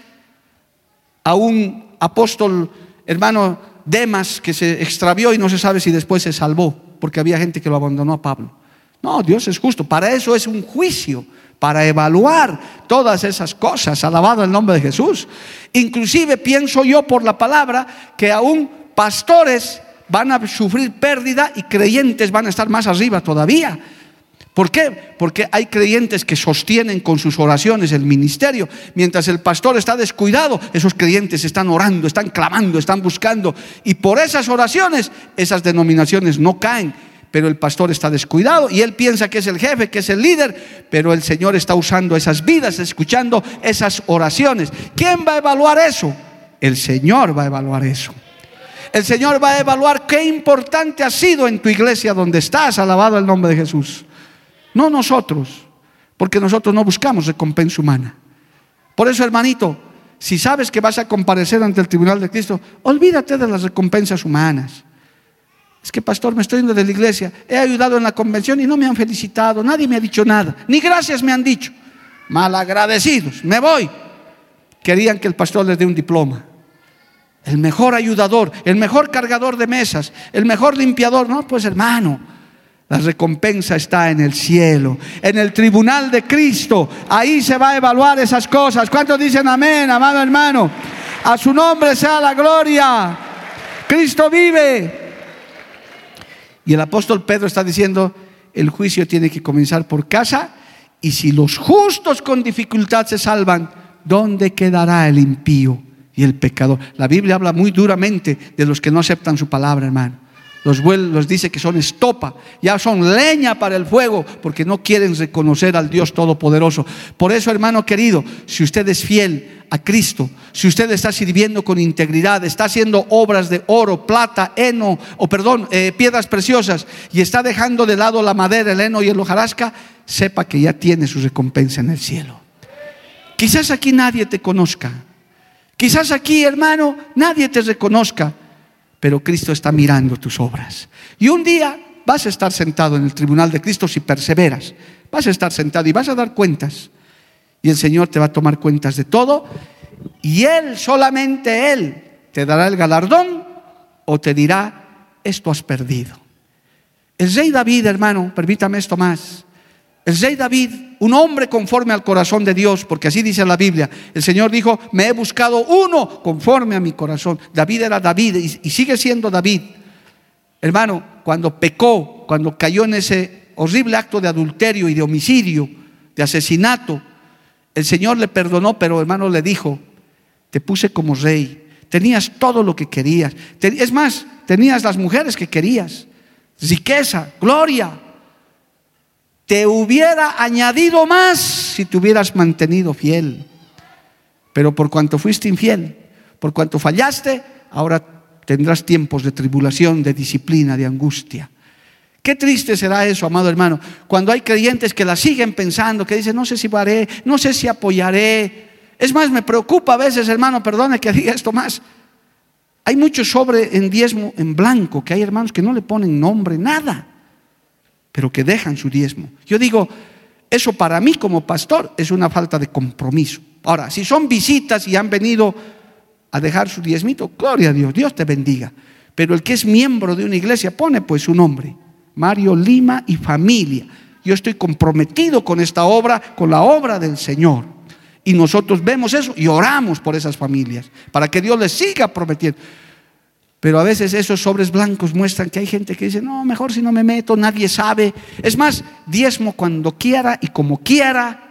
a un apóstol, hermano Demas, que se extravió y no se sabe si después se salvó, porque había gente que lo abandonó a Pablo? No, Dios es justo. Para eso es un juicio, para evaluar todas esas cosas. Alabado el nombre de Jesús. Inclusive pienso yo por la palabra que aún pastores van a sufrir pérdida y creyentes van a estar más arriba todavía. ¿Por qué? Porque hay creyentes que sostienen con sus oraciones el ministerio. Mientras el pastor está descuidado, esos creyentes están orando, están clamando, están buscando. Y por esas oraciones, esas denominaciones no caen. Pero el pastor está descuidado y él piensa que es el jefe, que es el líder. Pero el Señor está usando esas vidas, escuchando esas oraciones. ¿Quién va a evaluar eso? El Señor va a evaluar eso. El Señor va a evaluar qué importante ha sido en tu iglesia donde estás, alabado el nombre de Jesús. No nosotros, porque nosotros no buscamos recompensa humana. Por eso, hermanito, si sabes que vas a comparecer ante el tribunal de Cristo, olvídate de las recompensas humanas. Es que, pastor, me estoy yendo de la iglesia, he ayudado en la convención y no me han felicitado, nadie me ha dicho nada, ni gracias me han dicho. Malagradecidos, me voy. Querían que el pastor les dé un diploma el mejor ayudador, el mejor cargador de mesas, el mejor limpiador. No, pues hermano, la recompensa está en el cielo, en el tribunal de Cristo. Ahí se va a evaluar esas cosas. ¿Cuántos dicen amén, amado hermano? A su nombre sea la gloria. Cristo vive. Y el apóstol Pedro está diciendo, el juicio tiene que comenzar por casa y si los justos con dificultad se salvan, ¿dónde quedará el impío? Y el pecador. La Biblia habla muy duramente de los que no aceptan su palabra, hermano. los, los dice que son estopa, ya son leña para el fuego, porque no quieren reconocer al Dios Todopoderoso. Por eso, hermano querido, si usted es fiel a Cristo, si usted está sirviendo con integridad, está haciendo obras de oro, plata, heno, o perdón, eh, piedras preciosas, y está dejando de lado la madera, el heno y el hojarasca, sepa que ya tiene su recompensa en el cielo. Quizás aquí nadie te conozca. Quizás aquí, hermano, nadie te reconozca pero Cristo está mirando tus obras. Y un día vas a estar sentado en el tribunal de Cristo si perseveras. Vas a estar sentado y vas a dar cuentas. Y el Señor te va a tomar cuentas de todo. Y Él, solamente Él, te dará el galardón o te dirá, esto has perdido. El rey David, hermano, permítame esto más. El rey David, un hombre conforme al corazón de Dios, porque así dice la Biblia, el Señor dijo, me he buscado uno conforme a mi corazón. David era David y, sigue siendo David. Hermano, cuando pecó, cuando cayó en ese horrible acto de adulterio y de homicidio, de asesinato, el Señor le perdonó, pero hermano le dijo, te puse como rey, tenías todo lo que querías. Es más, tenías las mujeres que querías, riqueza, gloria, te hubiera añadido más si te hubieras mantenido fiel. Pero por cuanto fuiste infiel, por cuanto fallaste, ahora tendrás tiempos de tribulación, de disciplina, de angustia. Qué triste será eso, amado hermano, cuando hay creyentes que la siguen pensando, que dicen, no sé si haré, no sé si apoyaré. Es más, me preocupa a veces, hermano, perdone que diga esto más. Hay mucho sobre en diezmo en blanco, que hay hermanos que no le ponen nombre, nada pero que dejan su diezmo. Yo digo, eso para mí como pastor es una falta de compromiso. Ahora, si son visitas y han venido a dejar su diezmito, gloria a Dios, Dios te bendiga. Pero el que es miembro de una iglesia pone pues su nombre, Mario Lima y familia. Yo estoy comprometido con esta obra, con la obra del Señor. Y nosotros vemos eso y oramos por esas familias, para que Dios les siga prometiendo. Pero a veces esos sobres blancos muestran que hay gente que dice, no, mejor si no me meto, nadie sabe. Es más, diezmo cuando quiera y como quiera,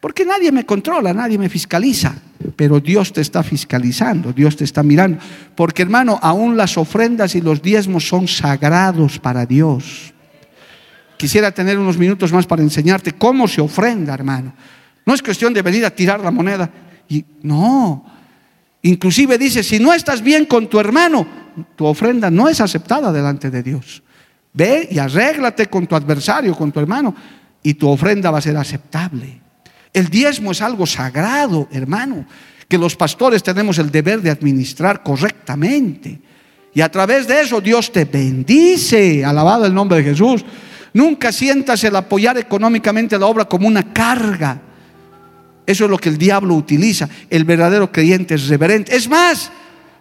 porque nadie me controla, nadie me fiscaliza. Pero Dios te está fiscalizando, Dios te está mirando. Porque hermano, aún las ofrendas y los diezmos son sagrados para Dios. Quisiera tener unos minutos más para enseñarte cómo se ofrenda, hermano. No es cuestión de venir a tirar la moneda. Y no, Inclusive dice, si no estás bien con tu hermano, tu ofrenda no es aceptada delante de Dios. Ve y arréglate con tu adversario, con tu hermano, y tu ofrenda va a ser aceptable. El diezmo es algo sagrado, hermano, que los pastores tenemos el deber de administrar correctamente. Y a través de eso Dios te bendice, alabado el nombre de Jesús. Nunca sientas el apoyar económicamente la obra como una carga. Eso es lo que el diablo utiliza. El verdadero creyente es reverente. Es más,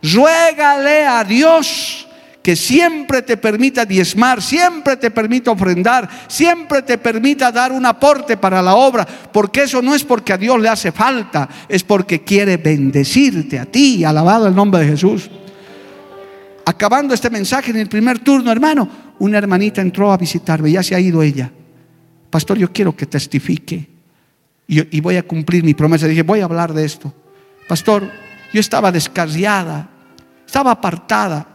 ruégale a Dios que siempre te permita diezmar, siempre te permita ofrendar, siempre te permita dar un aporte para la obra, porque eso no es porque a Dios le hace falta, es porque quiere bendecirte a ti, alabado el nombre de Jesús. Acabando este mensaje en el primer turno, hermano, una hermanita entró a visitarme, ya se ha ido ella. Pastor, yo quiero que testifique y, voy a cumplir mi promesa. Dije, voy a hablar de esto. Pastor, yo estaba descarriada, estaba apartada,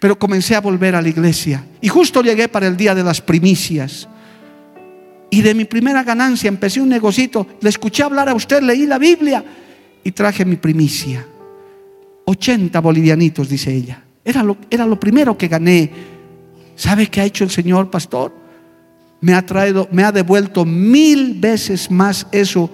pero comencé a volver a la iglesia. Y justo llegué para el día de las primicias. Y de mi primera ganancia empecé un negocito. Le escuché hablar a usted, leí la Biblia y traje mi primicia. 80 bolivianitos, dice ella. Era lo, era lo primero que gané. ¿Sabe qué ha hecho el Señor, pastor? me ha traído, me ha devuelto mil veces más eso.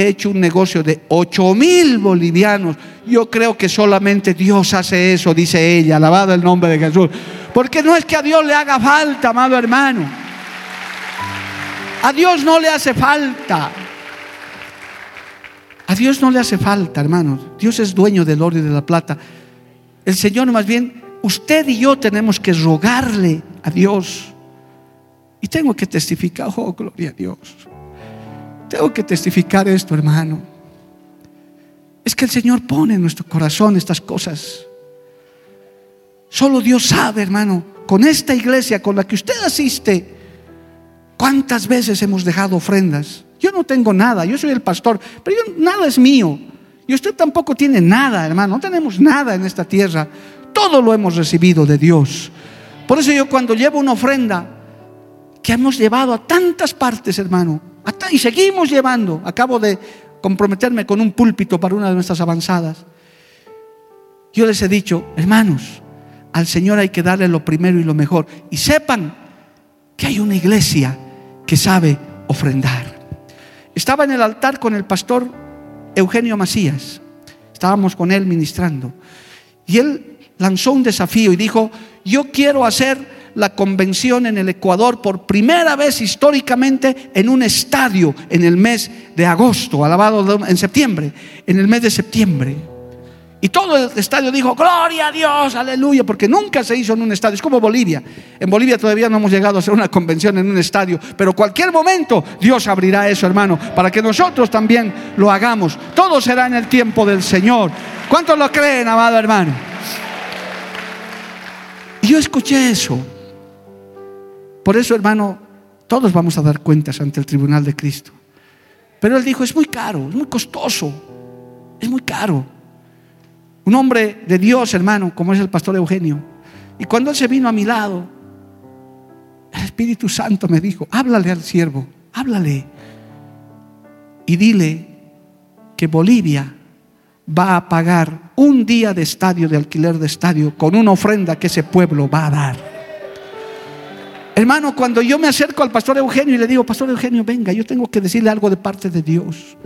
He hecho un negocio de ocho mil bolivianos. Yo creo que solamente Dios hace eso, dice ella, alabado el nombre de Jesús. Porque no es que a Dios le haga falta, amado hermano. A Dios no le hace falta. A Dios no le hace falta, hermanos. Dios es dueño del oro y de la plata. El Señor más bien, usted y yo tenemos que rogarle a Dios y tengo que testificar, oh, gloria a Dios. Tengo que testificar esto, hermano. Es que el Señor pone en nuestro corazón estas cosas. Solo Dios sabe, hermano, con esta iglesia con la que usted asiste, cuántas veces hemos dejado ofrendas. Yo no tengo nada, yo soy el pastor, pero nada es mío. Y usted tampoco tiene nada, hermano, no tenemos nada en esta tierra. Todo lo hemos recibido de Dios. Por eso yo cuando llevo una ofrenda que hemos llevado a tantas partes, hermano, y seguimos llevando, acabo de comprometerme con un púlpito para una de nuestras avanzadas. Yo les he dicho, hermanos, al Señor hay que darle lo primero y lo mejor. Y sepan que hay una iglesia que sabe ofrendar. Estaba en el altar con el pastor Eugenio Macías. Estábamos con él ministrando. Y él lanzó un desafío y dijo, yo quiero hacer la convención en el Ecuador por primera vez históricamente en un estadio en el mes de agosto, alabado en septiembre, en el mes de septiembre. Y todo el estadio dijo, gloria a Dios, aleluya, porque nunca se hizo en un estadio. Es como Bolivia. En Bolivia todavía no hemos llegado a hacer una convención en un estadio, pero cualquier momento Dios abrirá eso, hermano, para que nosotros también lo hagamos. Todo será en el tiempo del Señor. ¿Cuántos lo creen, amado hermano? Yo escuché eso. Por eso, hermano, todos vamos a dar cuentas ante el tribunal de Cristo. Pero él dijo, es muy caro, es muy costoso, es muy caro. Un hombre de Dios, hermano, como es el pastor Eugenio. Y cuando él se vino a mi lado, el Espíritu Santo me dijo, háblale al siervo, háblale. Y dile que Bolivia va a pagar un día de estadio, de alquiler de estadio, con una ofrenda que ese pueblo va a dar. Hermano, cuando yo me acerco al pastor Eugenio y le digo, pastor Eugenio, venga, yo tengo que decirle algo de parte de Dios.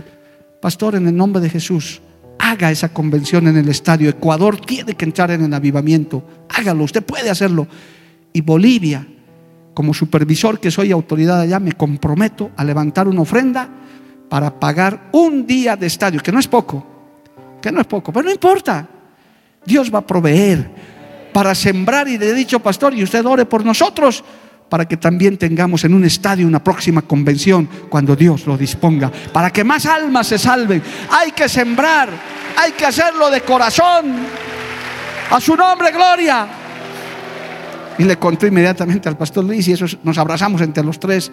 Pastor, en el nombre de Jesús, haga esa convención en el estadio. Ecuador tiene que entrar en el avivamiento. Hágalo, usted puede hacerlo. Y Bolivia, como supervisor que soy autoridad allá, me comprometo a levantar una ofrenda para pagar un día de estadio, que no es poco, que no es poco, pero no importa. Dios va a proveer para sembrar y le he dicho, pastor, y usted ore por nosotros para que también tengamos en un estadio una próxima convención cuando Dios lo disponga, para que más almas se salven. Hay que sembrar, hay que hacerlo de corazón. A su nombre, gloria. Y le conté inmediatamente al pastor Luis y nos abrazamos entre los tres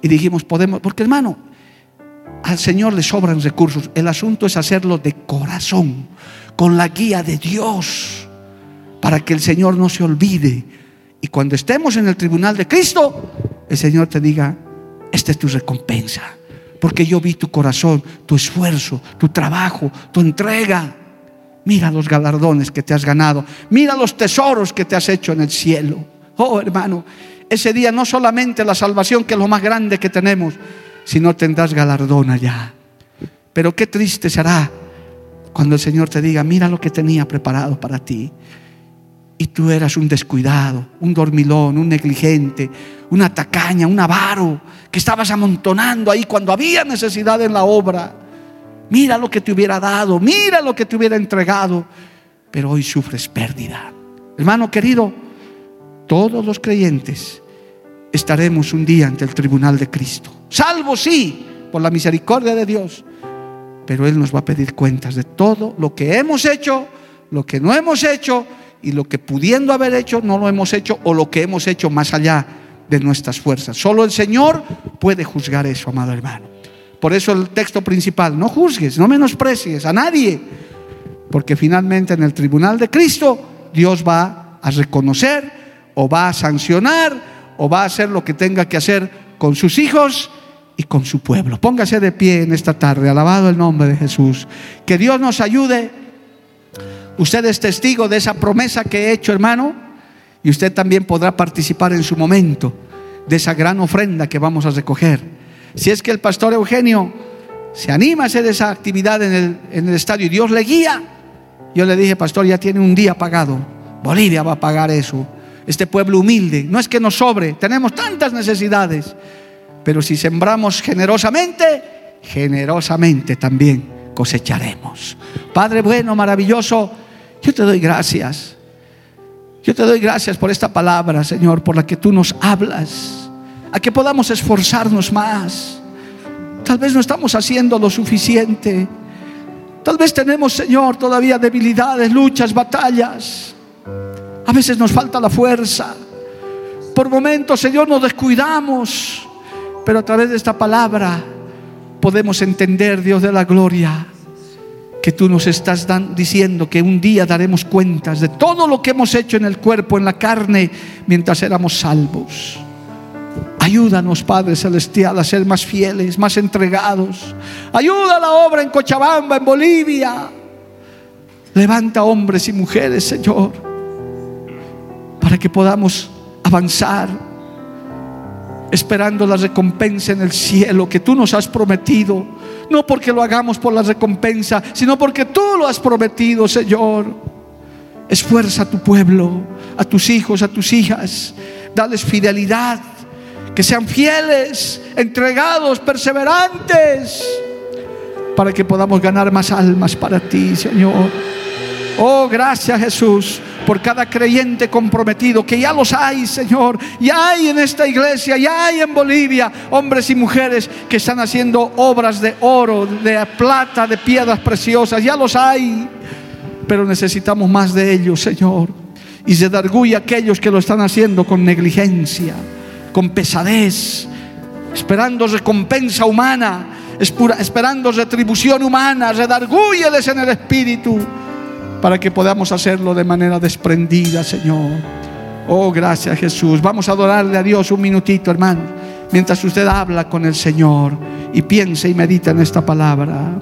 y dijimos, podemos, porque hermano, al Señor le sobran recursos. El asunto es hacerlo de corazón, con la guía de Dios, para que el Señor no se olvide y cuando estemos en el tribunal de Cristo, el Señor te diga, esta es tu recompensa. Porque yo vi tu corazón, tu esfuerzo, tu trabajo, tu entrega. Mira los galardones que te has ganado. Mira los tesoros que te has hecho en el cielo. Oh, hermano, ese día no solamente la salvación, que es lo más grande que tenemos, sino tendrás galardón allá. Pero qué triste será cuando el Señor te diga, mira lo que tenía preparado para ti. Y tú eras un descuidado, un dormilón, un negligente, una tacaña, un avaro, que estabas amontonando ahí cuando había necesidad en la obra. Mira lo que te hubiera dado, mira lo que te hubiera entregado, pero hoy sufres pérdida. Hermano querido, todos los creyentes estaremos un día ante el tribunal de Cristo. Salvo sí, por la misericordia de Dios, pero Él nos va a pedir cuentas de todo lo que hemos hecho, lo que no hemos hecho y lo que pudiendo haber hecho no lo hemos hecho o lo que hemos hecho más allá de nuestras fuerzas. Solo el Señor puede juzgar eso, amado hermano. Por eso el texto principal, no juzgues, no menosprecies a nadie, porque finalmente en el tribunal de Cristo Dios va a reconocer o va a sancionar o va a hacer lo que tenga que hacer con sus hijos y con su pueblo. Póngase de pie en esta tarde, alabado el nombre de Jesús. Que Dios nos ayude Usted es testigo de esa promesa que he hecho, hermano, y usted también podrá participar en su momento de esa gran ofrenda que vamos a recoger. Si es que el pastor Eugenio se anima a hacer esa actividad en el, en el estadio y Dios le guía, yo le dije, pastor, ya tiene un día pagado. Bolivia va a pagar eso. Este pueblo humilde, no es que nos sobre, tenemos tantas necesidades, pero si sembramos generosamente, generosamente también cosecharemos. Padre bueno, maravilloso, yo te doy gracias. Yo te doy gracias por esta palabra, Señor, por la que tú nos hablas. A que podamos esforzarnos más. Tal vez no estamos haciendo lo suficiente. Tal vez tenemos, Señor, todavía debilidades, luchas, batallas. A veces nos falta la fuerza. Por momentos, Señor, nos descuidamos. Pero a través de esta palabra podemos entender, Dios de la gloria, que tú nos estás diciendo que un día daremos cuentas de todo lo que hemos hecho en el cuerpo, en la carne, mientras éramos salvos. Ayúdanos, Padre Celestial, a ser más fieles, más entregados. Ayuda a la obra en Cochabamba, en Bolivia. Levanta hombres y mujeres, Señor, para que podamos avanzar, esperando la recompensa en el cielo que tú nos has prometido no porque lo hagamos por la recompensa, sino porque tú lo has prometido, Señor. Esfuerza a tu pueblo, a tus hijos, a tus hijas. Dales fidelidad, que sean fieles, entregados, perseverantes, para que podamos ganar más almas para ti, Señor. Oh, gracias Jesús por cada creyente comprometido, que ya los hay, Señor. Ya hay en esta iglesia, ya hay en Bolivia hombres y mujeres que están haciendo obras de oro, de plata, de piedras preciosas. Ya los hay. Pero necesitamos más de ellos, Señor. Y se a aquellos que lo están haciendo con negligencia, con pesadez, esperando recompensa humana, esperando retribución humana. Redargúyeles en el espíritu para que podamos hacerlo de manera desprendida, Señor. Oh, gracias Jesús. Vamos a adorarle a Dios un minutito, hermano, mientras usted habla con el Señor y piensa y medita en esta palabra.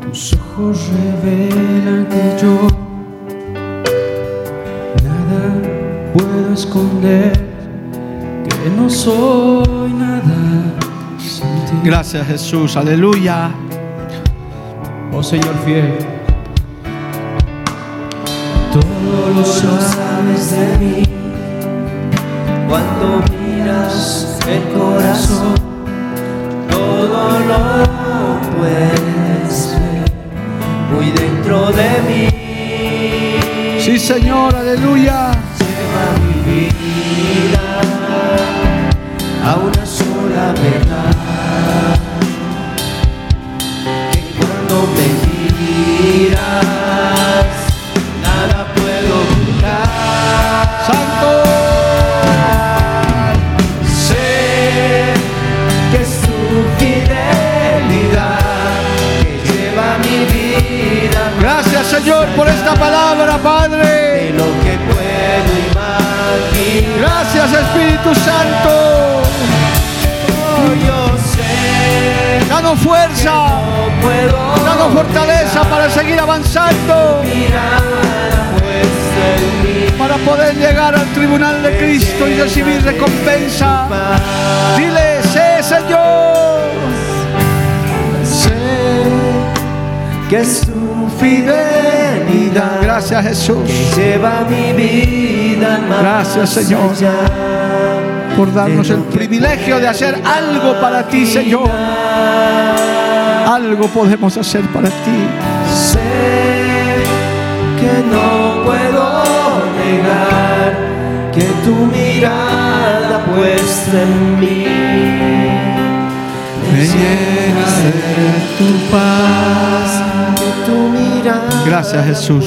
Tus ojos revelan que yo nada puedo esconder, que no soy nada. Gracias Jesús, aleluya oh Señor fiel. Todo lo sabes de mí cuando miras el corazón, todo lo puedes ver muy dentro de mí. Sí, Señor, aleluya. Lleva mi vida a una sola verdad. Señor por esta palabra, Padre. De lo que puedo imaginar. Gracias Espíritu Santo. Danos fuerza. No puedo fortaleza para seguir avanzando. Para poder llegar al tribunal de Cristo y recibir recompensa. Dile, sé Señor. Sé que es tu fidelidad. Gracias Jesús. Lleva mi vida. Gracias Señor. Por darnos el privilegio de hacer algo para ti, Señor algo podemos hacer para ti. Sé que no puedo negar que tu mirada puesta en mí me llena de tu paz. Que tu mirada Gracias Jesús.